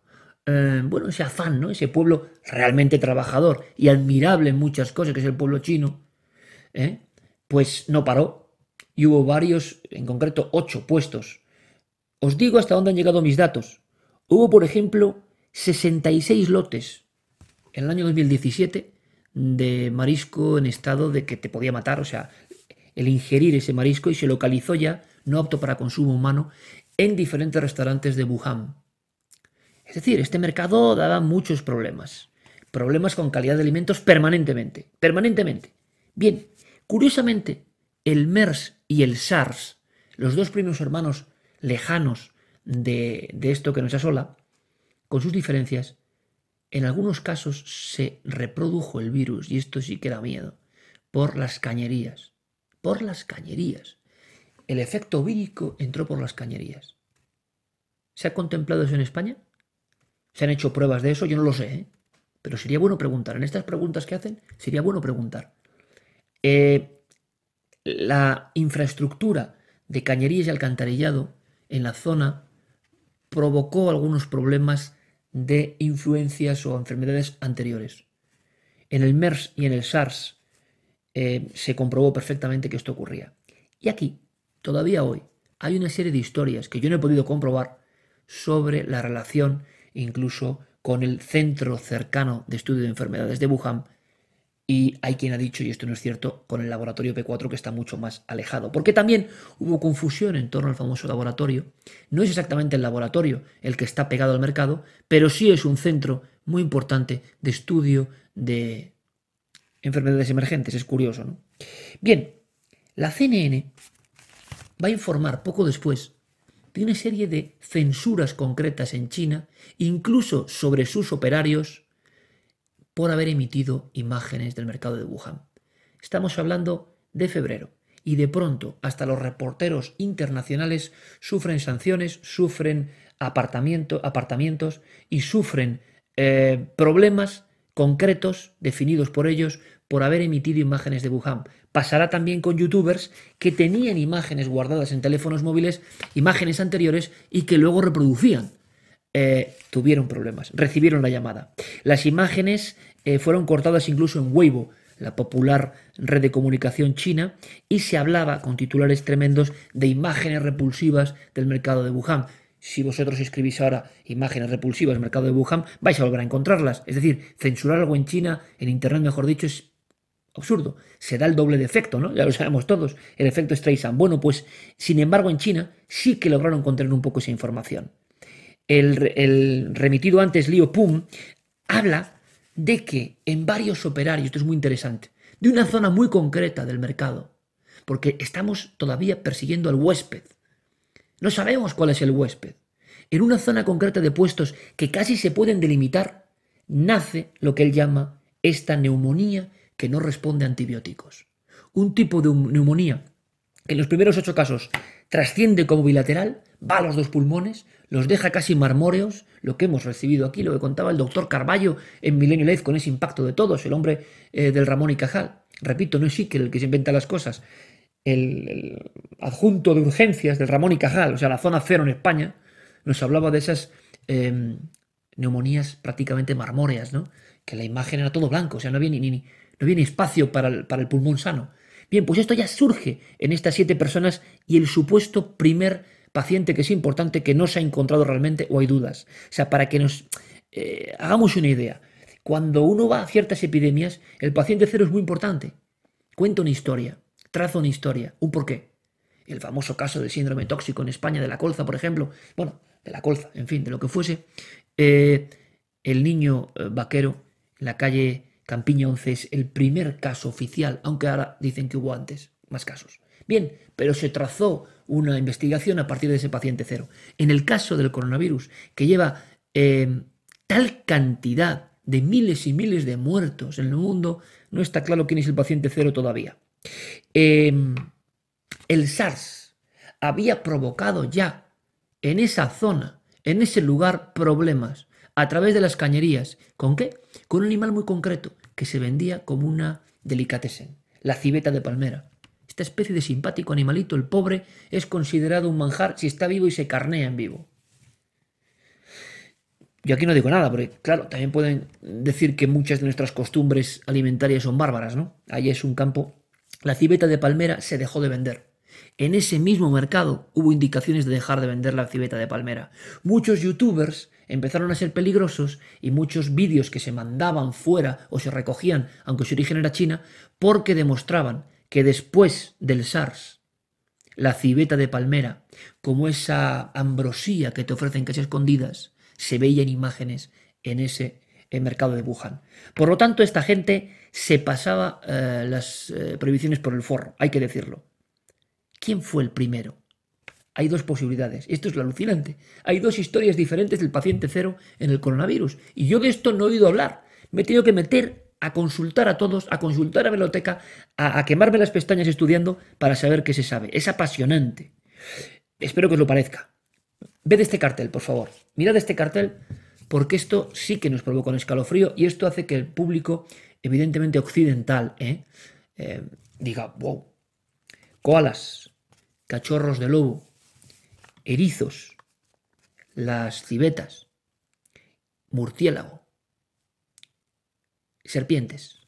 eh, bueno, ese afán, ¿no? Ese pueblo realmente trabajador y admirable en muchas cosas, que es el pueblo chino, ¿eh? Pues no paró. Y hubo varios, en concreto ocho puestos. Os digo hasta dónde han llegado mis datos. Hubo, por ejemplo, 66 lotes en el año 2017 de marisco en estado de que te podía matar, o sea, el ingerir ese marisco y se localizó ya, no apto para consumo humano, en diferentes restaurantes de Wuhan. Es decir, este mercado daba muchos problemas. Problemas con calidad de alimentos permanentemente. Permanentemente. Bien, curiosamente, el MERS y el SARS, los dos primos hermanos lejanos de, de esto que nos asola, con sus diferencias, en algunos casos se reprodujo el virus, y esto sí que da miedo, por las cañerías. Por las cañerías. El efecto vírico entró por las cañerías. ¿Se ha contemplado eso en España? ¿Se han hecho pruebas de eso? Yo no lo sé, ¿eh? pero sería bueno preguntar. En estas preguntas que hacen, sería bueno preguntar. Eh, la infraestructura de cañerías y alcantarillado en la zona provocó algunos problemas de influencias o enfermedades anteriores. En el MERS y en el SARS eh, se comprobó perfectamente que esto ocurría. Y aquí, todavía hoy, hay una serie de historias que yo no he podido comprobar sobre la relación incluso con el centro cercano de estudio de enfermedades de Wuhan. Y hay quien ha dicho, y esto no es cierto, con el laboratorio P4 que está mucho más alejado. Porque también hubo confusión en torno al famoso laboratorio. No es exactamente el laboratorio el que está pegado al mercado, pero sí es un centro muy importante de estudio de enfermedades emergentes. Es curioso, ¿no? Bien, la CNN va a informar poco después de una serie de censuras concretas en China, incluso sobre sus operarios, por haber emitido imágenes del mercado de Wuhan. Estamos hablando de febrero y de pronto hasta los reporteros internacionales sufren sanciones, sufren apartamiento, apartamientos y sufren eh, problemas concretos definidos por ellos por haber emitido imágenes de Wuhan. Pasará también con youtubers que tenían imágenes guardadas en teléfonos móviles, imágenes anteriores y que luego reproducían. Eh, tuvieron problemas, recibieron la llamada. Las imágenes eh, fueron cortadas incluso en Weibo, la popular red de comunicación china, y se hablaba con titulares tremendos de imágenes repulsivas del mercado de Wuhan. Si vosotros escribís ahora imágenes repulsivas del mercado de Wuhan, vais a volver a encontrarlas. Es decir, censurar algo en China, en Internet mejor dicho, es absurdo. Se da el doble de efecto, ¿no? Ya lo sabemos todos, el efecto Streisand. Bueno, pues, sin embargo, en China sí que lograron contener un poco esa información. El, remitido antes, Leo Pum, habla de que en varios operarios, esto es muy interesante, de una zona muy concreta del mercado, porque estamos todavía persiguiendo al huésped. No sabemos cuál es el huésped. En una zona concreta de puestos que casi se pueden delimitar, nace lo que él llama esta neumonía que no responde a antibióticos. Un tipo de neumonía que en los primeros ocho casos trasciende como bilateral, va a los dos pulmones, los deja casi marmóreos, lo que hemos recibido aquí, lo que contaba el doctor Carballo en Milenio Life con ese impacto de todos, el hombre eh, del Ramón y Cajal. Repito, no es Siquel el que se inventa las cosas, el, adjunto de urgencias del Ramón y Cajal, o sea, la zona cero en España, nos hablaba de esas em, neumonías prácticamente marmóreas, ¿no? Que la imagen era todo blanco, o sea, no había ni, no había espacio para el, para el pulmón sano. Bien, pues esto ya surge en estas siete personas y el supuesto primer paciente que es importante que no se ha encontrado realmente o hay dudas. O sea, para que nos eh, hagamos una idea. Cuando uno va a ciertas epidemias, el paciente cero es muy importante. Cuenta una historia, traza una historia, un porqué. El famoso caso del síndrome tóxico en España, de la colza, por ejemplo. Bueno, de la colza, en fin, de lo que fuese. Eh, el niño eh, vaquero en la calle Campiña 11 es el primer caso oficial, aunque ahora dicen que hubo antes más casos. Bien, pero se trazó una investigación a partir de ese paciente cero. En el caso del coronavirus, que lleva eh, tal cantidad de miles y miles de muertos en el mundo, no está claro quién es el paciente cero todavía. Em, el SARS había provocado ya en esa zona, en ese lugar, problemas a través de las cañerías. ¿Con qué? Con un animal muy concreto que se vendía como una delicatessen, la civeta de palmera. Esta especie de simpático animalito, el pobre, es considerado un manjar si está vivo y se carnea en vivo. Yo aquí no digo nada, porque claro, también pueden decir que muchas de nuestras costumbres alimentarias son bárbaras, ¿no? Ahí es un campo. La civeta de palmera se dejó de vender. En ese mismo mercado hubo indicaciones de dejar de vender la civeta de palmera. Muchos youtubers empezaron a ser peligrosos y muchos vídeos que se mandaban fuera o se recogían, aunque su origen era China, porque demostraban que después del SARS, la civeta de palmera, como esa ambrosía que te ofrecen casi escondidas, se veía en imágenes en ese mercado de Wuhan. Por lo tanto, esta gente se pasaba eh, las eh, prohibiciones por el forro, hay que decirlo. ¿Quién fue el primero? Hay dos posibilidades. Esto es lo alucinante. Hay dos historias diferentes del paciente cero en el coronavirus. Y yo de esto no he oído hablar. Me he tenido que meter a consultar a todos, a consultar a biblioteca, a, quemarme las pestañas estudiando para saber qué se sabe. Es apasionante. Espero que os lo parezca. Ved este cartel, por favor. Mirad este cartel porque esto sí que nos provoca un escalofrío y esto hace que el público, evidentemente occidental, ¿eh? Eh, diga, wow, koalas, cachorros de lobo, erizos, las civetas, murciélago, serpientes.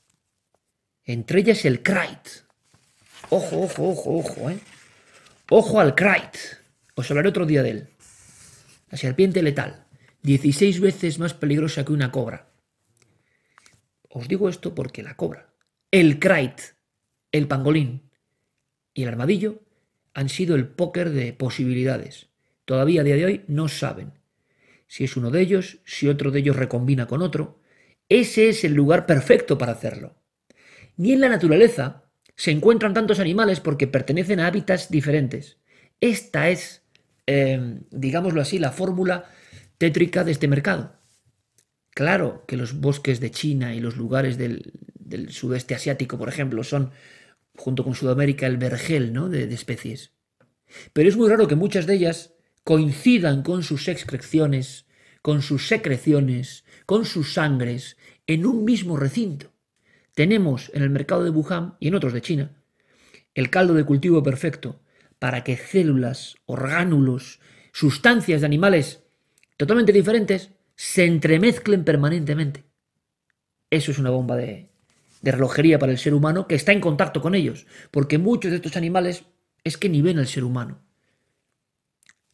Entre ellas el krait. Ojo, ojo, ojo, ojo, ¿eh? Ojo al krait. Os hablaré otro día de él. La serpiente letal, 16 veces más peligrosa que una cobra. Os digo esto porque la cobra, el krait, el pangolín y el armadillo han sido el póker de posibilidades. Todavía a día de hoy no saben si es uno de ellos, si otro de ellos recombina con otro. Ese es el lugar perfecto para hacerlo. Ni en la naturaleza se encuentran tantos animales porque pertenecen a hábitats diferentes. Esta es, eh, digámoslo así, la fórmula tétrica de este mercado. Claro que los bosques de China y los lugares del, sudeste asiático, por ejemplo, son junto con Sudamérica, el vergel ¿no? de, especies. Pero es muy raro que muchas de ellas coincidan con sus excreciones, con sus secreciones, con sus sangres, en un mismo recinto. Tenemos en el mercado de Wuhan y en otros de China el caldo de cultivo perfecto para que células, orgánulos, sustancias de animales totalmente diferentes se entremezclen permanentemente. Eso es una bomba de, de relojería para el ser humano que está en contacto con ellos, porque muchos de estos animales es que ni ven al ser humano.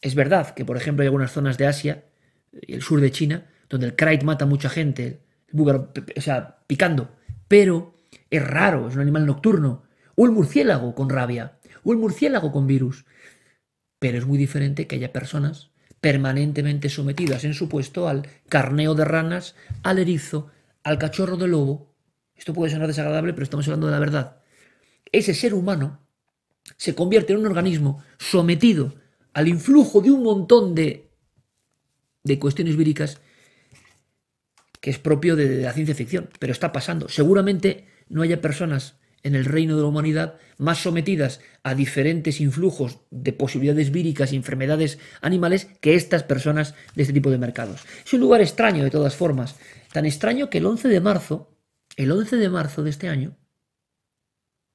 Es verdad que, por ejemplo, hay algunas zonas de Asia y el sur de China donde el krait mata a mucha gente, o sea, picando, pero es raro, es un animal nocturno, o el murciélago con rabia, o el murciélago con virus. Pero es muy diferente que haya personas permanentemente sometidas en su puesto al carneo de ranas, al erizo, al cachorro de lobo esto puede sonar desagradable, pero estamos hablando de la verdad. Ese ser humano se convierte en un organismo sometido al influjo de un montón de, de cuestiones víricas que es propio de, la ciencia ficción, pero está pasando. Seguramente no haya personas en el reino de la humanidad más sometidas a diferentes influjos de posibilidades víricas y enfermedades animales que estas personas de este tipo de mercados. Es un lugar extraño de todas formas, tan extraño que el 11 de marzo, el 11 de marzo de este año,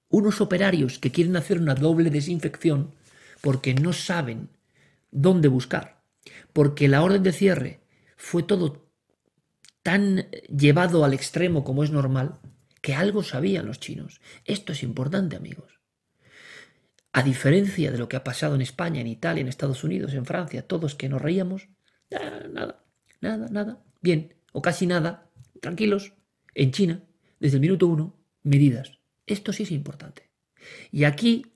unos operarios que quieren hacer una doble desinfección porque no saben dónde buscar, porque la orden de cierre fue todo tan llevado al extremo como es normal, que algo sabían los chinos. Esto es importante, amigos. A diferencia de lo que ha pasado en España, en Italia, en Estados Unidos, en Francia, todos que nos reíamos, nada, nada, nada, bien, o casi nada, tranquilos, en China, desde el minuto uno, medidas. Esto sí es importante. Y aquí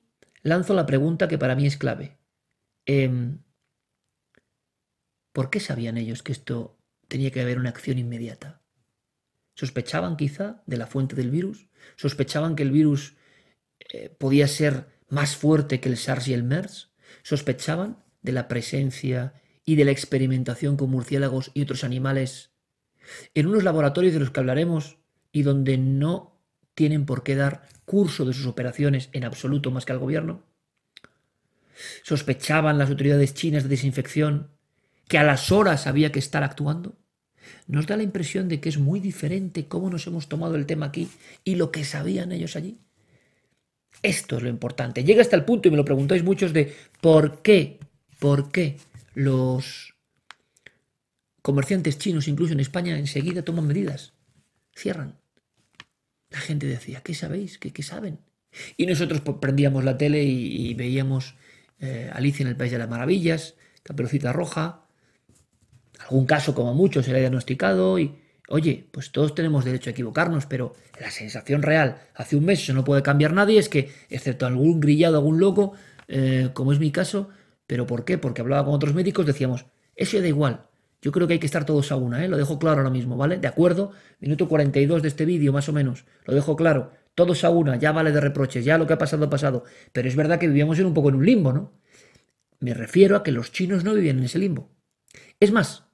lanzo la pregunta que para mí es clave. Em, ¿Por qué sabían ellos que esto tenía que haber una acción inmediata? ¿Sospechaban quizá de la fuente del virus? ¿Sospechaban que el virus eh, podía ser más fuerte que el SARS y el MERS? ¿Sospechaban de la presencia y de la experimentación con murciélagos y otros animales en unos laboratorios de los que hablaremos y donde no tienen por qué dar curso de sus operaciones en absoluto más que al gobierno? ¿Sospechaban las autoridades chinas de desinfección que a las horas había que estar actuando? Nos da la impresión de que es muy diferente cómo nos hemos tomado el tema aquí y lo que sabían ellos allí. Esto es lo importante. Llega hasta el punto, y me lo preguntáis muchos, de por qué, por qué los comerciantes chinos, incluso en España, enseguida toman medidas. Cierran. La gente decía, ¿qué sabéis? ¿Qué, qué saben? Y nosotros pues, prendíamos la tele y, veíamos eh, Alicia en el País de las Maravillas, Caperucita Roja, algún caso como mucho se le ha diagnosticado y, oye, pues todos tenemos derecho a equivocarnos, pero la sensación real, hace un mes eso no puede cambiar nadie, es que, excepto algún grillado, algún loco, eh, como es mi caso, ¿pero por qué? Porque hablaba con otros médicos, decíamos, eso da igual, yo creo que hay que estar todos a una, ¿eh? lo dejo claro ahora mismo, ¿vale? De acuerdo, minuto 42 de este vídeo más o menos, lo dejo claro, todos a una, ya vale de reproches, ya lo que ha pasado ha pasado, pero es verdad que vivíamos en un poco en un limbo, ¿no? Me refiero a que los chinos no vivían en ese limbo. Es más,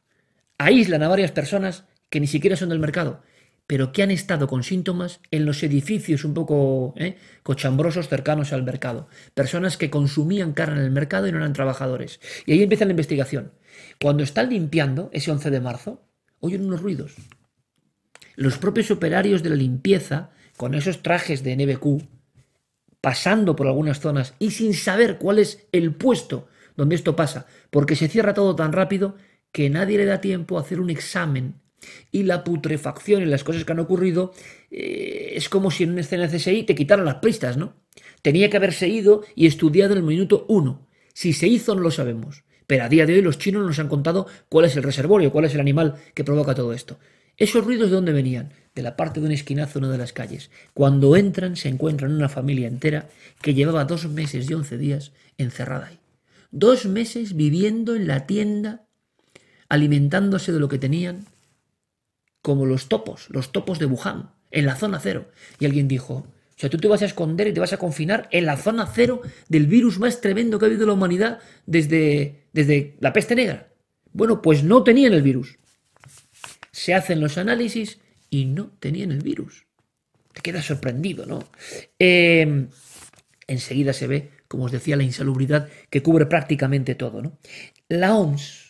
aíslan a varias personas que ni siquiera son del mercado, pero que han estado con síntomas en los edificios un poco ¿eh? cochambrosos cercanos al mercado. Personas que consumían carne en el mercado y no eran trabajadores. Y ahí empieza la investigación. Cuando están limpiando, ese 11 de marzo, oyen unos ruidos. Los propios operarios de la limpieza, con esos trajes de NBQ, pasando por algunas zonas y sin saber cuál es el puesto donde esto pasa, porque se cierra todo tan rápido que nadie le da tiempo a hacer un examen y la putrefacción y las cosas que han ocurrido eh, es como si en una escena CSI te quitaran las pistas, ¿no? Tenía que haberse ido y estudiado en el minuto uno. Si se hizo no lo sabemos. Pero a día de hoy los chinos nos han contado cuál es el reservorio, cuál es el animal que provoca todo esto. ¿Esos ruidos de dónde venían? De la parte de un esquinazo una de las calles. Cuando entran se encuentran una familia entera que llevaba dos meses y once días encerrada ahí. Dos meses viviendo en la tienda, alimentándose de lo que tenían, como los topos, los topos de Wuhan, en la zona cero. Y alguien dijo, o sea, tú te vas a esconder y te vas a confinar en la zona cero del virus más tremendo que ha habido en la humanidad desde, desde la peste negra. Bueno, pues no tenían el virus. Se hacen los análisis y no tenían el virus. Te quedas sorprendido, ¿no? Em, enseguida se ve, como os decía, la insalubridad que cubre prácticamente todo, ¿no? La OMS,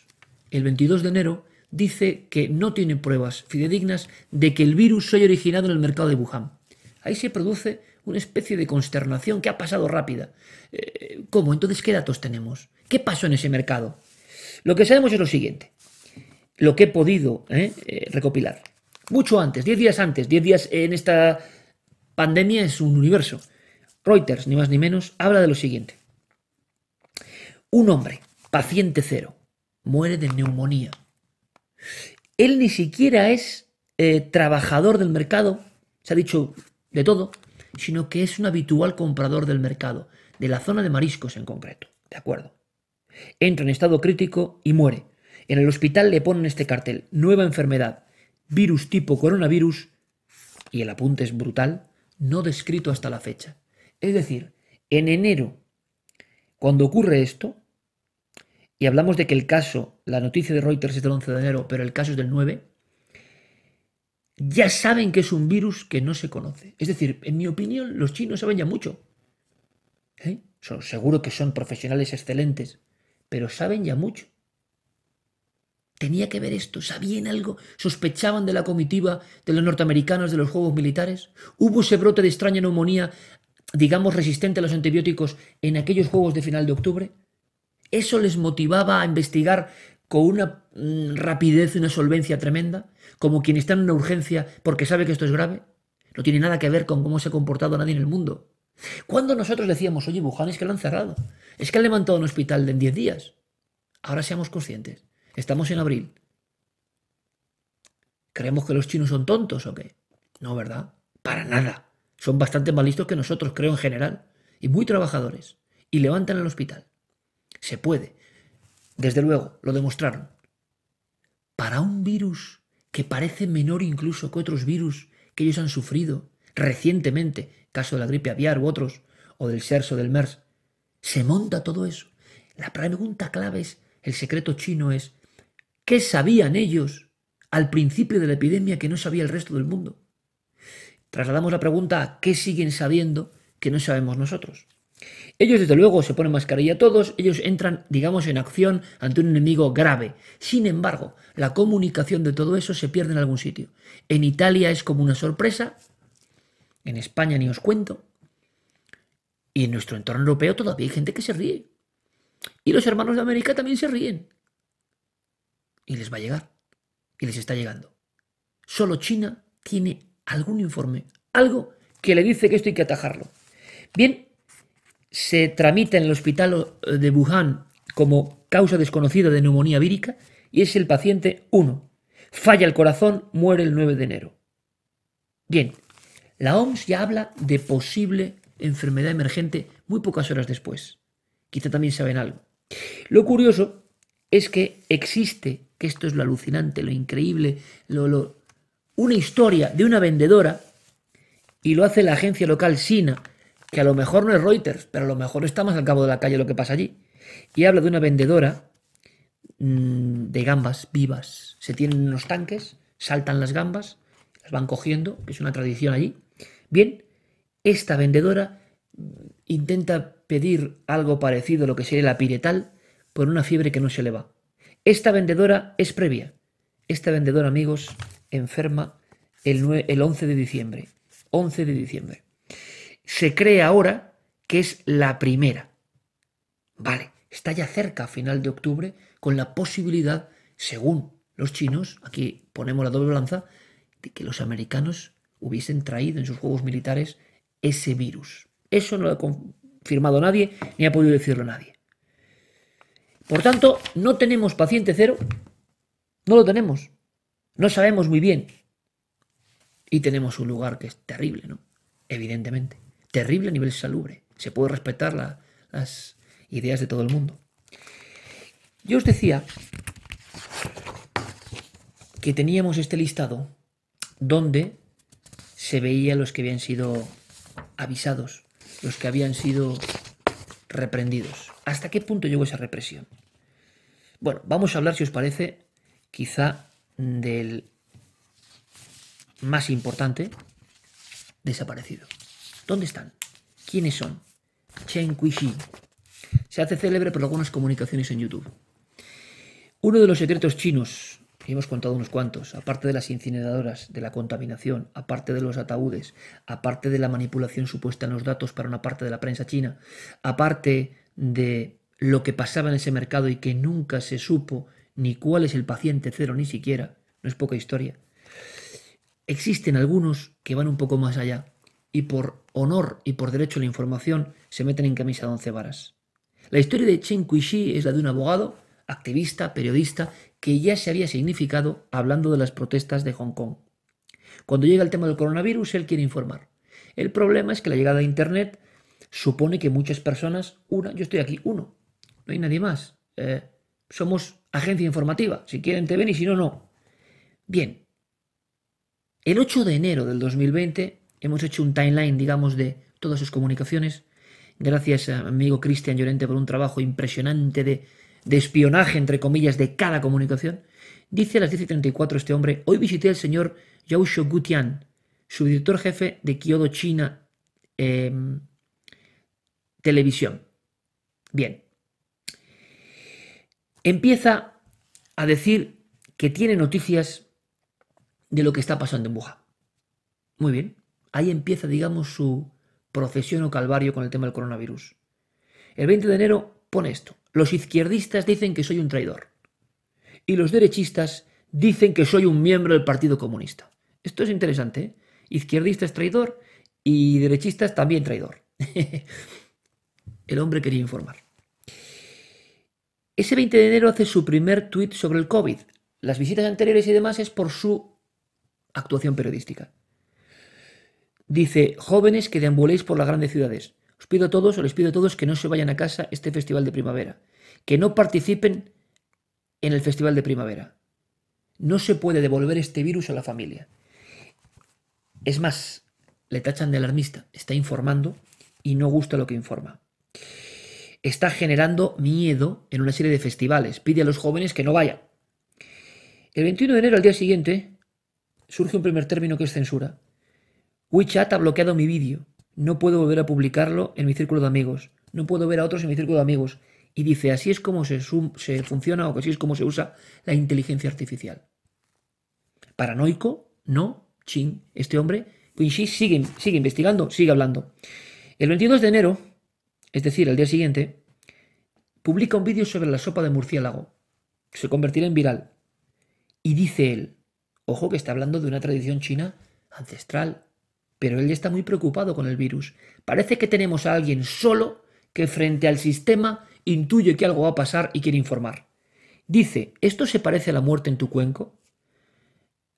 el 22 de enero, dice que no tiene pruebas fidedignas de que el virus se haya originado en el mercado de Wuhan. Ahí se produce una especie de consternación que ha pasado rápida. Eh, ¿Cómo? Entonces, ¿qué datos tenemos? ¿Qué pasó en ese mercado? Lo que sabemos es lo siguiente, lo que he podido eh, eh, recopilar. Mucho antes, 10 días antes, 10 días en esta pandemia es un universo. Reuters, ni más ni menos, habla de lo siguiente. Un hombre, paciente cero, muere de neumonía. Él ni siquiera es trabajador del mercado, se ha dicho de todo, sino que es un habitual comprador del mercado, de la zona de mariscos en concreto. ¿De acuerdo? Entra en estado crítico y muere. En el hospital le ponen este cartel, nueva enfermedad, virus tipo coronavirus, y el apunte es brutal, no descrito hasta la fecha. Es decir, En enero, cuando ocurre esto, y hablamos de que el caso, la noticia de Reuters es del 11 de enero, pero el caso es del 9, ya saben que es un virus que no se conoce. Es decir, en mi opinión, los chinos saben ya mucho. ¿Eh? seguro que son profesionales excelentes, pero saben ya mucho. ¿Tenía que ver esto? ¿Sabían algo? ¿Sospechaban de la comitiva de los norteamericanos de los juegos militares? ¿Hubo ese brote de extraña neumonía, digamos, resistente a los antibióticos en aquellos juegos de final de octubre? ¿Eso les motivaba a investigar con una mm, rapidez y una solvencia tremenda? Como quien está en una urgencia porque sabe que esto es grave. No tiene nada que ver con cómo se ha comportado nadie en el mundo. Cuando nosotros decíamos, oye, Wuhan es que lo han cerrado, es que han levantado un hospital en 10 días. Ahora seamos conscientes. Estamos en abril. ¿Creemos que los chinos son tontos o qué? No, ¿verdad? Para nada. Son bastante más listos que nosotros, creo en general. Y muy trabajadores. Y levantan el hospital. Se puede. Desde luego, lo demostraron. Para un virus que parece menor incluso que otros virus que ellos han sufrido recientemente, caso de la gripe aviar u otros, o del SARS o del MERS, se monta todo eso. La pregunta clave es, el secreto chino es, ¿Qué sabían ellos al principio de la epidemia que no sabía el resto del mundo? Trasladamos la pregunta a qué siguen sabiendo que no sabemos nosotros. Ellos desde luego se ponen mascarilla todos, ellos entran, digamos, en acción ante un enemigo grave. Sin embargo, la comunicación de todo eso se pierde en algún sitio. En Italia es como una sorpresa, en España ni os cuento, y en nuestro entorno europeo todavía hay gente que se ríe. Y los hermanos de América también se ríen y les va a llegar. Y les está llegando. Solo China tiene algún informe, algo que le dice que esto hay que atajarlo. Bien, se tramita en el hospital de Wuhan como causa desconocida de neumonía vírica y es el paciente 1. Falla el corazón, muere el 9 de enero. Bien, la OMS ya habla de posible enfermedad emergente muy pocas horas después. Quizá también saben algo. Lo curioso es que existe que esto es lo alucinante, lo increíble, lo, una historia de una vendedora, y lo hace la agencia local Sina, que a lo mejor no es Reuters, pero a lo mejor está más al cabo de la calle lo que pasa allí. Y habla de una vendedora mm, de gambas vivas. Se tienen unos tanques, saltan las gambas, las van cogiendo, que es una tradición allí. Bien, esta vendedora intenta pedir algo parecido a lo que sería la piretal por una fiebre que no se le va. Esta vendedora es previa. Esta vendedora, amigos, enferma el, el 11 de diciembre. 11 de diciembre. Se cree ahora que es la primera. Vale, está ya cerca a final de octubre con la posibilidad, según los chinos, aquí ponemos la doble balanza, de que los americanos hubiesen traído en sus juegos militares ese virus. Eso no lo ha confirmado nadie ni ha podido decirlo nadie. Por tanto, no tenemos paciente cero, no lo tenemos, no sabemos muy bien. Y tenemos un lugar que es terrible, ¿no? Evidentemente, terrible a nivel salubre. Se puede respetar las ideas de todo el mundo. Yo os decía que teníamos este listado donde se veía los que habían sido avisados, los que habían sido reprendidos. ¿Hasta qué punto llegó esa represión? Bueno, vamos a hablar, si os parece, quizá del más importante desaparecido. ¿Dónde están? ¿Quiénes son? Chen Kuixi. Se hace célebre por algunas comunicaciones en YouTube. Uno de los secretos chinos, que hemos contado unos cuantos, aparte de las incineradoras, de la contaminación, aparte de los ataúdes, aparte de la manipulación supuesta en los datos para una parte de la prensa china, aparte de lo que pasaba en ese mercado y que nunca se supo ni cuál es el paciente cero ni siquiera, no es poca historia. Existen algunos que van un poco más allá y por honor y por derecho a la información se meten en camisa de once varas. La historia de Chen Kuixi es la de un abogado, activista, periodista, que ya se había significado hablando de las protestas de Hong Kong. Cuando llega el tema del coronavirus, él quiere informar. El problema es que la llegada a Internet supone que muchas personas, una, yo estoy aquí, uno, no hay nadie más. Eh, somos agencia informativa. Si quieren te ven y si no, no. Bien. El 8 de enero del 2020 hemos hecho un timeline, digamos, de todas sus comunicaciones Gracias a mi amigo Cristian Llorente por un trabajo impresionante de, espionaje, entre comillas, de cada comunicación. Dice a las 10.34 este hombre, hoy visité al señor Yao Gutian, subdirector jefe de Kyoto China em, Televisión. Bien. Empieza a decir que tiene noticias de lo que está pasando en Wuhan. Muy bien. Ahí empieza, digamos, su procesión o calvario con el tema del coronavirus. El 20 de enero pone esto. Los izquierdistas dicen que soy un traidor. Y los derechistas dicen que soy un miembro del Partido Comunista. Esto es interesante. ¿eh? Izquierdista es traidor y derechistas también traidor. el hombre quería informar. Ese 20 de enero hace su primer tuit sobre el COVID. Las visitas anteriores y demás es por su actuación periodística. Dice, jóvenes que deambuléis por las grandes ciudades. Os pido a todos, o les pido a todos que no se vayan a casa este festival de primavera. Que no participen en el festival de primavera. No se puede devolver este virus a la familia. Es más, le tachan de alarmista. Está informando y no gusta lo que informa. Está generando miedo en una serie de festivales. Pide a los jóvenes que no vayan. El 21 de enero, al día siguiente, surge un primer término que es censura. WeChat ha bloqueado mi vídeo. No puedo volver a publicarlo en mi círculo de amigos. No puedo ver a otros en mi círculo de amigos. Y dice, así es como se, funciona o así es como se usa la inteligencia artificial. Paranoico, no, chin. Este hombre, Quincy sigue, sigue investigando, sigue hablando. El 22 de enero, es decir, el día siguiente, publica un vídeo sobre la sopa de murciélago. Se convertirá en viral. Y dice él, ojo que está hablando de una tradición china ancestral, pero él ya está muy preocupado con el virus. Parece que tenemos a alguien solo que frente al sistema intuye que algo va a pasar y quiere informar. Dice, ¿esto se parece a la muerte en tu cuenco?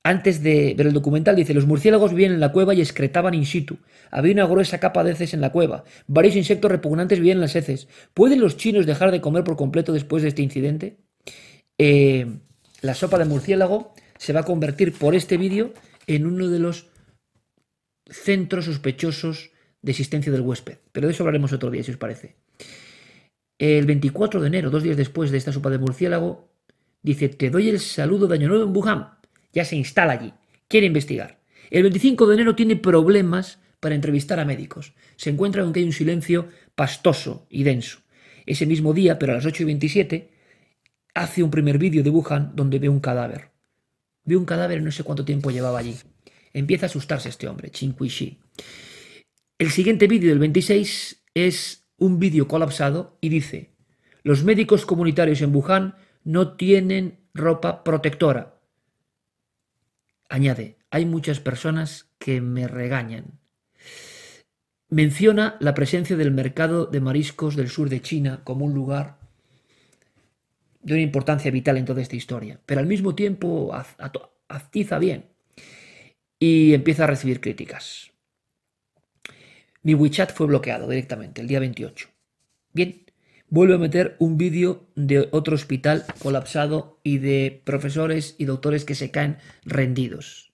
Antes de ver el documental dice, los murciélagos vivían en la cueva y excretaban in situ. Había una gruesa capa de heces en la cueva. Varios insectos repugnantes vivían en las heces. ¿Pueden los chinos dejar de comer por completo después de este incidente? Eh, la sopa de murciélago se va a convertir por este vídeo en uno de los centros sospechosos de existencia del huésped. Pero de eso hablaremos otro día, si os parece. El 24 de enero, dos días después de esta sopa de murciélago, dice, te doy el saludo de Año Nuevo en Wuhan. Ya se instala allí. Quiere investigar. El 25 de enero tiene problemas para entrevistar a médicos. Se encuentra con que hay un silencio pastoso y denso. Ese mismo día, pero a las 8 y 27, hace un primer vídeo de Wuhan donde ve un cadáver. Ve un cadáver y no sé cuánto tiempo llevaba allí. Empieza a asustarse este hombre, Qin Shi. El siguiente vídeo del 26 es un vídeo colapsado y dice, los médicos comunitarios en Wuhan no tienen ropa protectora. Añade, hay muchas personas que me regañan. Menciona la presencia del mercado de mariscos del sur de China como un lugar de una importancia vital en toda esta historia, pero al mismo tiempo atiza bien y empieza a recibir críticas. Mi WeChat fue bloqueado directamente el día 28. Bien, vuelve a meter un vídeo de otro hospital colapsado y de profesores y doctores que se caen rendidos.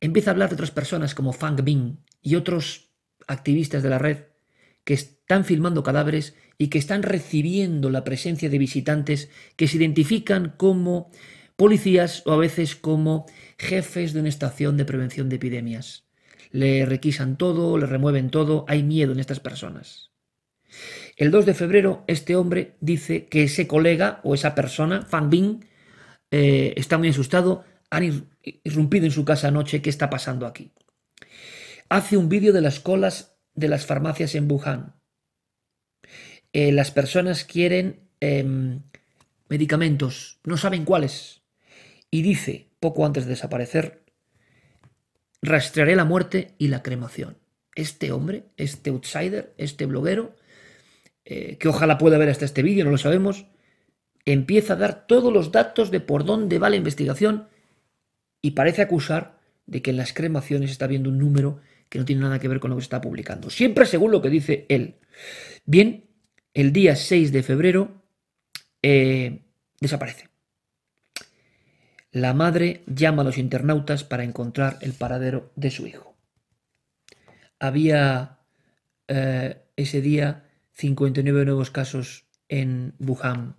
Empieza a hablar de otras personas como Fang Bing y otros activistas de la red que están filmando cadáveres y que están recibiendo la presencia de visitantes que se identifican como policías o a veces como jefes de una estación de prevención de epidemias. Le requisan todo, le remueven todo, hay miedo en estas personas. El 2 de febrero este hombre dice que ese colega o esa persona, Fan Bing, eh, está muy asustado, han irrumpido en su casa anoche, ¿qué está pasando aquí? Hace un vídeo de las colas de las farmacias en Wuhan. Eh, las personas quieren em, medicamentos, no saben cuáles y dice, poco antes de desaparecer, rastrearé la muerte y la cremación. Este hombre, este outsider, este bloguero, eh, que ojalá pueda ver hasta este vídeo, no lo sabemos, empieza a dar todos los datos de por dónde va la investigación y parece acusar de que en las cremaciones está viendo un número que no tiene nada que ver con lo que está publicando. Siempre según lo que dice él. Bien, el día 6 de febrero eh, desaparece. La madre llama a los internautas para encontrar el paradero de su hijo. había eh, ese día 59 nuevos casos en Wuhan.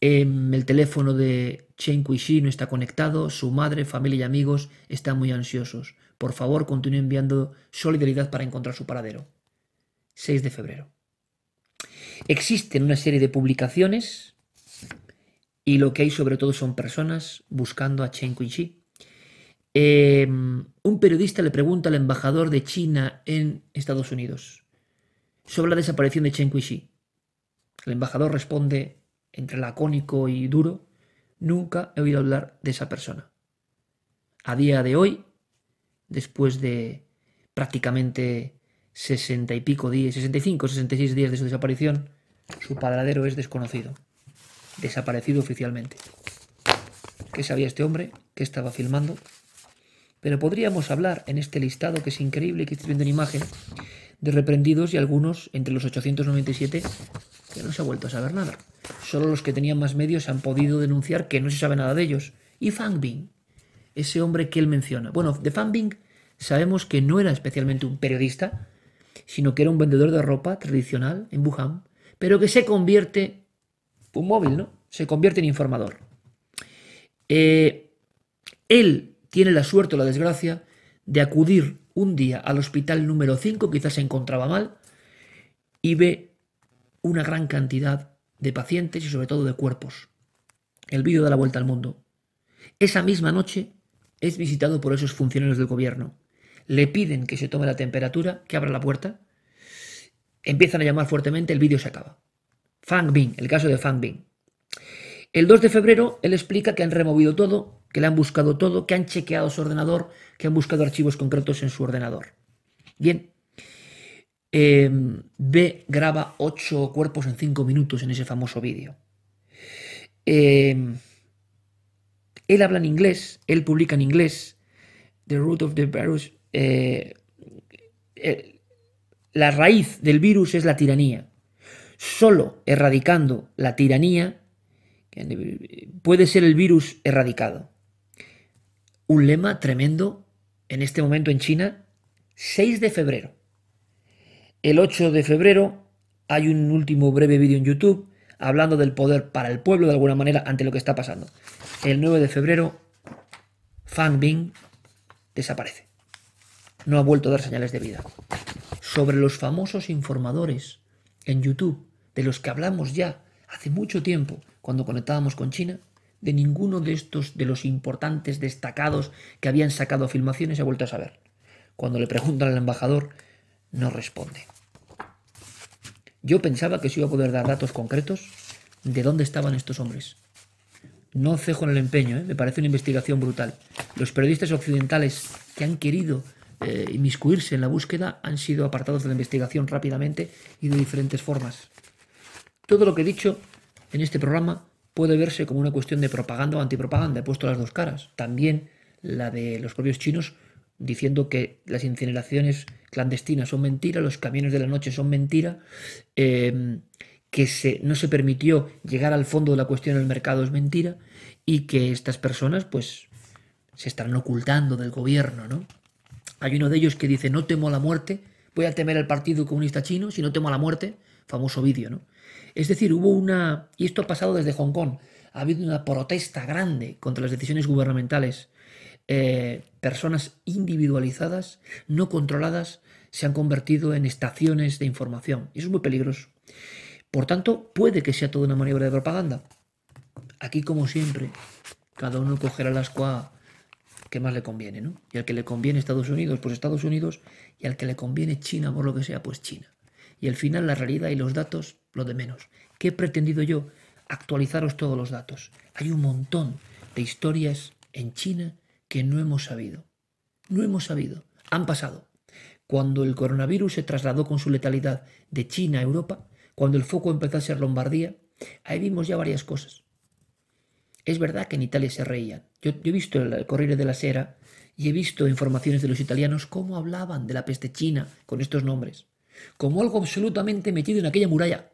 Em, el teléfono de Chen Kuishi no está conectado, su madre, familia y amigos están muy ansiosos. Por favor, continúe enviando solidaridad para encontrar su paradero. 6 de febrero. Existen una serie de publicaciones y lo que hay sobre todo son personas buscando a Chen Kuishi. Em, un periodista le pregunta al embajador de China en Estados Unidos sobre la desaparición de Chen Kuishi. El embajador responde entre lacónico y duro, nunca he oído hablar de esa persona. A día de hoy, después de prácticamente sesenta y pico días, 65, 66 días de su desaparición, su paradero es desconocido, desaparecido oficialmente. ¿Qué sabía este hombre? ¿Qué estaba filmando? Pero podríamos hablar en este listado que es increíble, que estoy viendo en imagen, de reprendidos y algunos, entre los 897, que no se ha vuelto a saber nada. Solo los que tenían más medios han podido denunciar que no se sabe nada de ellos. Y Fang Bing, ese hombre que él menciona. Bueno, de Fang Bing sabemos que no era especialmente un periodista, sino que era un vendedor de ropa tradicional en Wuhan, pero que se convierte, un móvil, ¿no? Se convierte en informador. Eh, él tiene la suerte o la desgracia de acudir un día al hospital número 5, quizás se encontraba mal, y ve una gran cantidad de pacientes y sobre todo de cuerpos. El vídeo da la vuelta al mundo. Esa misma noche es visitado por esos funcionarios del gobierno. Le piden que se tome la temperatura, que abra la puerta. Empiezan a llamar fuertemente, el vídeo se acaba. Fang Bing, el caso de Fang Bing. El 2 de febrero él explica que han removido todo, que le han buscado todo, que han chequeado su ordenador, que han buscado archivos concretos en su ordenador. Bien, Em, B graba ocho cuerpos en cinco minutos en ese famoso vídeo. Em, él habla en inglés, él publica en inglés. The root of the virus. Eh, eh, la raíz del virus es la tiranía. Solo erradicando la tiranía puede ser el virus erradicado. Un lema tremendo en este momento en China, 6 de febrero. El 8 de febrero hay un último breve vídeo en YouTube hablando del poder para el pueblo de alguna manera ante lo que está pasando. El 9 de febrero, Fang Bing desaparece. No ha vuelto a dar señales de vida. Sobre los famosos informadores en YouTube, de los que hablamos ya hace mucho tiempo cuando conectábamos con China, de ninguno de estos, de los importantes destacados que habían sacado filmaciones, se ha vuelto a saber. Cuando le preguntan al embajador, no responde. Yo pensaba que se iba a poder dar datos concretos de dónde estaban estos hombres. No cejo en el empeño, ¿eh? me parece una investigación brutal. Los periodistas occidentales que han querido eh, inmiscuirse en la búsqueda han sido apartados de la investigación rápidamente y de diferentes formas. Todo lo que he dicho en este programa puede verse como una cuestión de propaganda o antipropaganda. He puesto las dos caras. También la de los propios chinos diciendo que las incineraciones clandestinas son mentira, los camiones de la noche son mentira, em, que se, no se permitió llegar al fondo de la cuestión del mercado es mentira y que estas personas pues se están ocultando del gobierno, ¿no? Hay uno de ellos que dice no temo a la muerte, voy a temer al Partido Comunista Chino si no temo a la muerte, famoso vídeo, ¿no? Es decir, hubo una, y esto ha pasado desde Hong Kong, ha habido una protesta grande contra las decisiones gubernamentales eh, personas individualizadas, no controladas, se han convertido en estaciones de información. Y eso es muy peligroso. Por tanto, puede que sea toda una maniobra de propaganda. Aquí, como siempre, cada uno cogerá la escuadra que más le conviene, ¿no? Y al que le conviene Estados Unidos, pues Estados Unidos, y al que le conviene China, por lo que sea, pues China. Y al final la realidad y los datos, lo de menos. ¿Qué he pretendido yo? Actualizaros todos los datos. Hay un montón de historias en China que no hemos sabido. No hemos sabido. Han pasado. Cuando el coronavirus se trasladó con su letalidad de China a Europa, cuando el foco empezó a ser Lombardía, ahí vimos ya varias cosas. Es verdad que en Italia se reían. Yo, he visto el Corriere de la Sera y he visto informaciones de los italianos cómo hablaban de la peste china con estos nombres, como algo absolutamente metido en aquella muralla.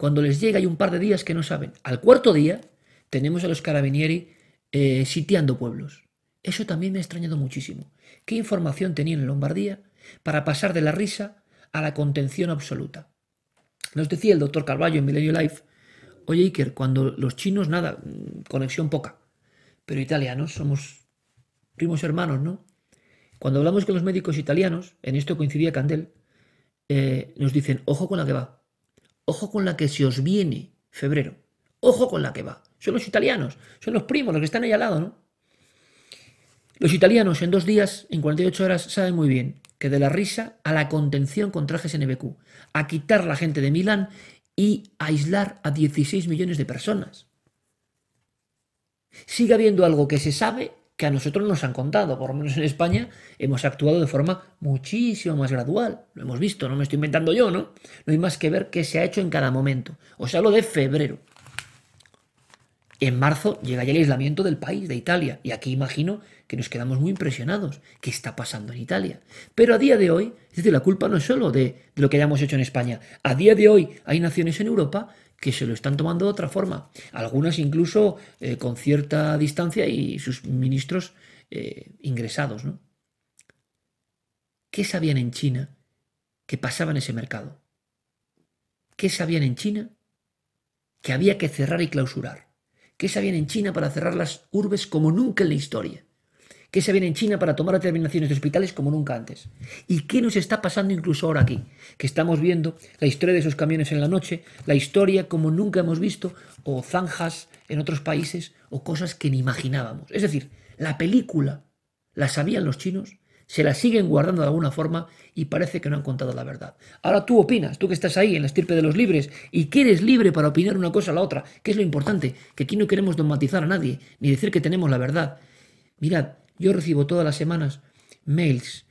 Cuando les llega hay un par de días que no saben. Al cuarto día tenemos a los carabinieri eh, sitiando pueblos. Eso también me ha extrañado muchísimo. ¿Qué información tenían en Lombardía para pasar de la risa a la contención absoluta. Nos decía el doctor Carballo en Milenio Life, oye Iker, cuando los chinos, nada, conexión poca, pero italianos somos primos hermanos, ¿no? Cuando hablamos con los médicos italianos, en esto coincidía Candel, eh, nos dicen, ojo con la que va, ojo con la que se os viene febrero, ojo con la que va. Son los italianos, son los primos, los que están ahí al lado, ¿no? Los italianos en dos días, en 48 horas, saben muy bien que de la risa a la contención con trajes NBQ, a quitar la gente de Milán y aislar a 16 millones de personas. Sigue habiendo algo que se sabe que a nosotros nos han contado, por lo menos en España hemos actuado de forma muchísimo más gradual. Lo hemos visto, no me estoy inventando yo, ¿no? No hay más que ver qué se ha hecho en cada momento. Os hablo de febrero. En marzo llega ya el aislamiento del país, de Italia, y aquí imagino que nos quedamos muy impresionados. ¿Qué está pasando en Italia? Pero a día de hoy, es decir, la culpa no es solo de, lo que hayamos hecho en España. A día de hoy hay naciones en Europa que se lo están tomando de otra forma. Algunas incluso eh, con cierta distancia y sus ministros eh, ingresados. ¿no? ¿Qué sabían en China que pasaba en ese mercado? ¿Qué sabían en China que había que cerrar y clausurar? ¿Qué sabían en China para cerrar las urbes como nunca en la historia? ¿Qué sabían en China para tomar determinaciones de hospitales como nunca antes? ¿Y qué nos está pasando incluso ahora aquí? Que estamos viendo la historia de esos camiones en la noche, la historia como nunca hemos visto, o zanjas en otros países, o cosas que ni imaginábamos. Es decir, la película la sabían los chinos, se la siguen guardando de alguna forma y parece que no han contado la verdad. Ahora tú opinas, tú que estás ahí en la estirpe de los libres y que eres libre para opinar una cosa a la otra, que es lo importante, que aquí no queremos dogmatizar a nadie, ni decir que tenemos la verdad. Mirad, yo recibo todas las semanas mails,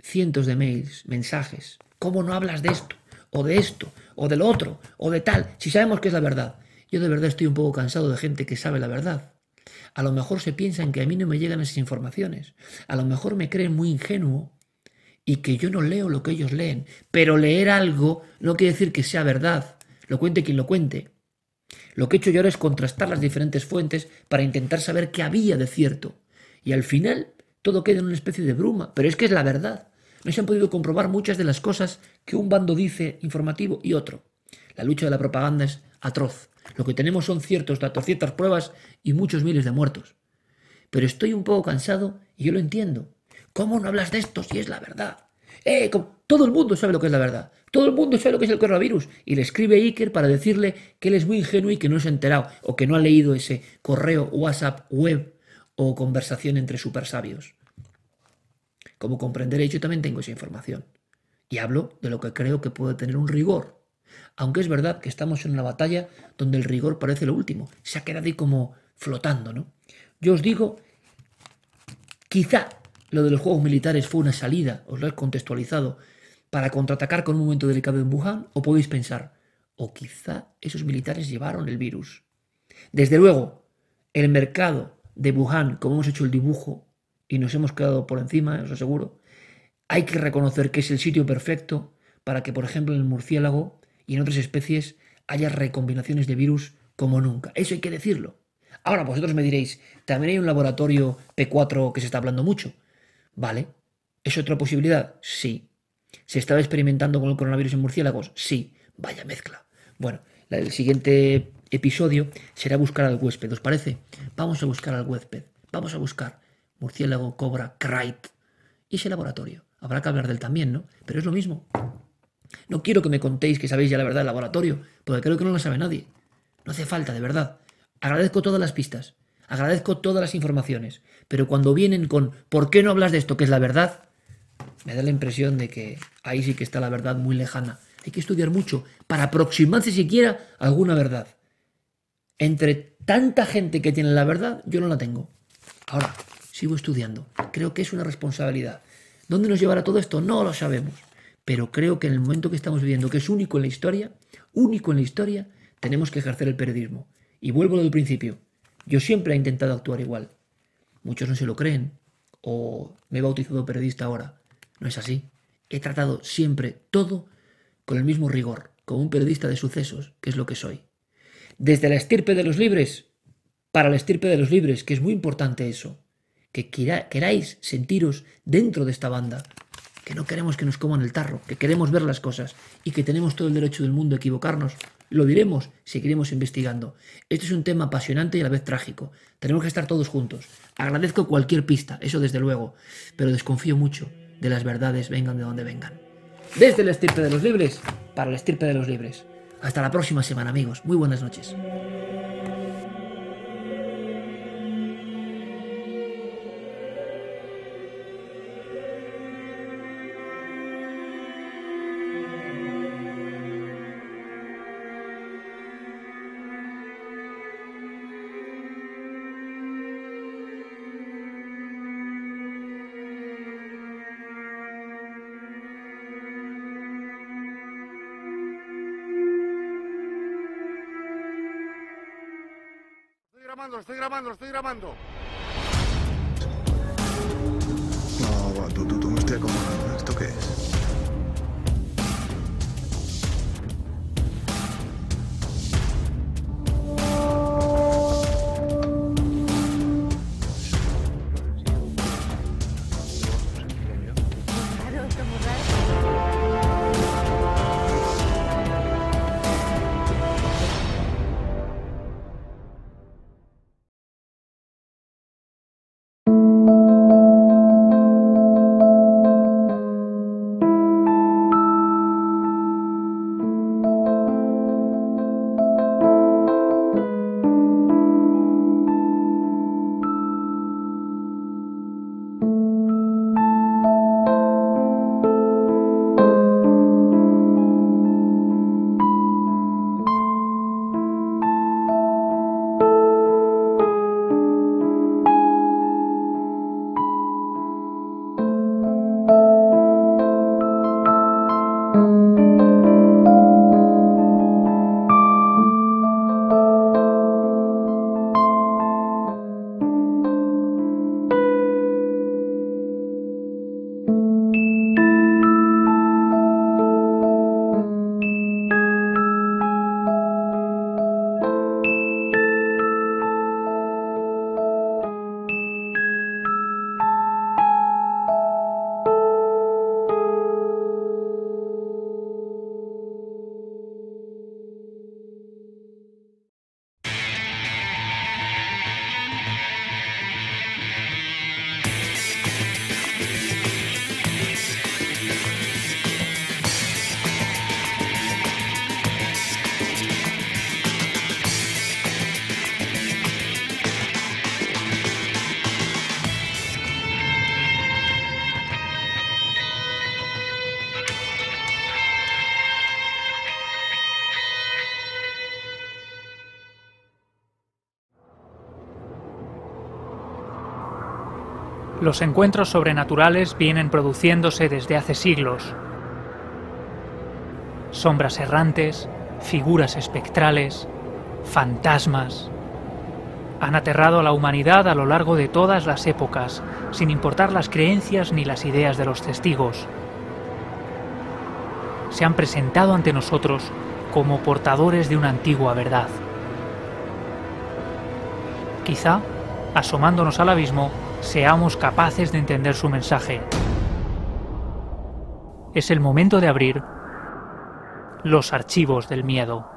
cientos de mails, mensajes. ¿Cómo no hablas de esto? O de esto, o del otro, o de tal, si sabemos que es la verdad. Yo de verdad estoy un poco cansado de gente que sabe la verdad. A lo mejor se piensan que a mí no me llegan esas informaciones. A lo mejor me creen muy ingenuo y que yo no leo lo que ellos leen. Pero leer algo no quiere decir que sea verdad. Lo cuente quien lo cuente. Lo que he hecho yo ahora es contrastar las diferentes fuentes para intentar saber qué había de cierto. Y al final todo queda en una especie de bruma. Pero es que es la verdad. No se han podido comprobar muchas de las cosas que un bando dice informativo y otro. La lucha de la propaganda es atroz. Lo que tenemos son ciertos datos, ciertas pruebas y muchos miles de muertos. Pero estoy un poco cansado y yo lo entiendo. ¿Cómo no hablas de esto si es la verdad? Eh, todo el mundo sabe lo que es la verdad. Todo el mundo sabe lo que es el coronavirus. Y le escribe Iker para decirle que él es muy ingenuo y que no se ha enterado o que no ha leído ese correo, WhatsApp, web o conversación entre super sabios. Como comprenderéis, yo también tengo esa información. Y hablo de lo que creo que puede tener un rigor aunque es verdad que estamos en una batalla donde el rigor parece lo último. Se ha quedado ahí como flotando, ¿no? Yo os digo, quizá lo de los juegos militares fue una salida, os lo he contextualizado, para contraatacar con un momento delicado en Wuhan, o podéis pensar, o quizá esos militares llevaron el virus. Desde luego, el mercado de Wuhan, como hemos hecho el dibujo y nos hemos quedado por encima, os aseguro, hay que reconocer que es el sitio perfecto para que, por ejemplo, en el murciélago y en otras especies haya recombinaciones de virus como nunca. Eso hay que decirlo. Ahora vosotros me diréis, también hay un laboratorio P4 que se está hablando mucho. ¿Vale? ¿Es otra posibilidad? Sí. ¿Se estaba experimentando con el coronavirus en murciélagos? Sí. Vaya mezcla. Bueno, el siguiente episodio será buscar al huésped, ¿os parece? Vamos a buscar al huésped. Vamos a buscar murciélago, cobra, crite y ese laboratorio. Habrá que hablar de él también, ¿no? Pero es lo mismo. No quiero que me contéis que sabéis ya la verdad del laboratorio, porque creo que no lo sabe nadie. No hace falta, de verdad. Agradezco todas las pistas, agradezco todas las informaciones, pero cuando vienen con ¿por qué no hablas de esto que es la verdad? Me da la impresión de que ahí sí que está la verdad muy lejana. Hay que estudiar mucho para aproximarse siquiera a alguna verdad. Entre tanta gente que tiene la verdad, yo no la tengo. Ahora, sigo estudiando. Creo que es una responsabilidad. ¿Dónde nos llevará todo esto? No lo sabemos pero creo que en el momento que estamos viviendo, que es único en la historia, único en la historia, tenemos que ejercer el periodismo. Y vuelvo del principio. Yo siempre he intentado actuar igual. Muchos no se lo creen, o me he bautizado periodista ahora. No es así. He tratado siempre todo con el mismo rigor, como un periodista de sucesos, que es lo que soy. Desde la estirpe de los libres, para la estirpe de los libres, que es muy importante eso, que queráis sentiros dentro de esta banda, que no queremos que nos coman el tarro, que queremos ver las cosas y que tenemos todo el derecho del mundo a equivocarnos. Lo diremos, seguiremos investigando. Este es un tema apasionante y a la vez trágico. Tenemos que estar todos juntos. Agradezco cualquier pista, eso desde luego, pero desconfío mucho de las verdades, vengan de donde vengan. Desde la estirpe de los libres, para la estirpe de los libres. Hasta la próxima semana, amigos. Muy buenas noches. Los encuentros sobrenaturales vienen produciéndose desde hace siglos. Sombras errantes, figuras espectrales, fantasmas. Han aterrado a la humanidad a lo largo de todas las épocas, sin importar las creencias ni las ideas de los testigos. Se han presentado ante nosotros como portadores de una antigua verdad. Quizá, asomándonos al abismo, seamos capaces de entender su mensaje. Es el momento de abrir los archivos del miedo.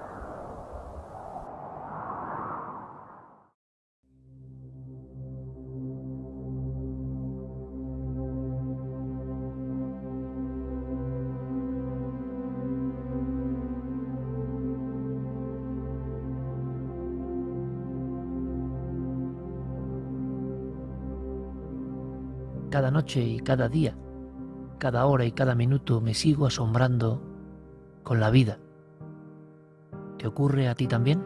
Cada noche y cada día, cada hora y cada minuto me sigo asombrando con la vida. ¿Te ocurre a ti también?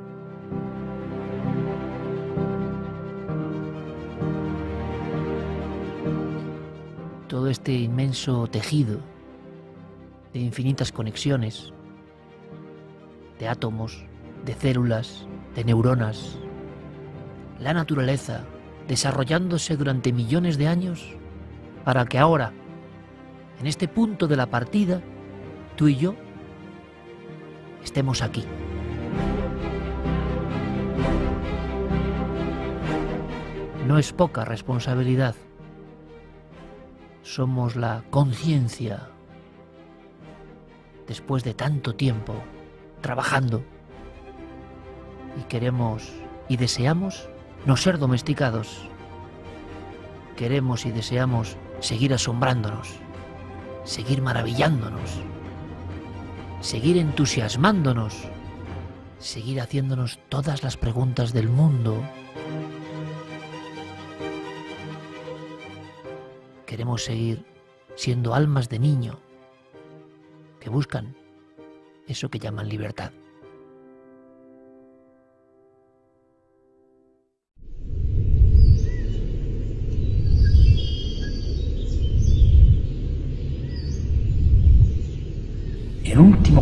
Todo este inmenso tejido de infinitas conexiones, de átomos, de células, de neuronas, la naturaleza desarrollándose durante millones de años para que ahora, en este punto de la partida, tú y yo estemos aquí. No es poca responsabilidad. somos la conciencia. Después de tanto tiempo trabajando y queremos y deseamos no ser domesticados. Queremos y deseamos seguir asombrándonos, seguir maravillándonos, seguir entusiasmándonos, seguir haciéndonos todas las preguntas del mundo. Queremos seguir siendo almas de niño que buscan eso que llaman libertad.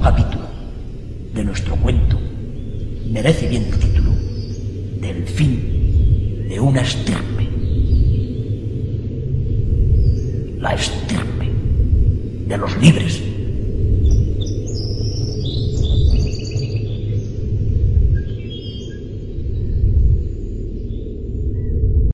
Capítulo de nuestro cuento merece bien el título del fin de una estirpe. La estirpe de los libres.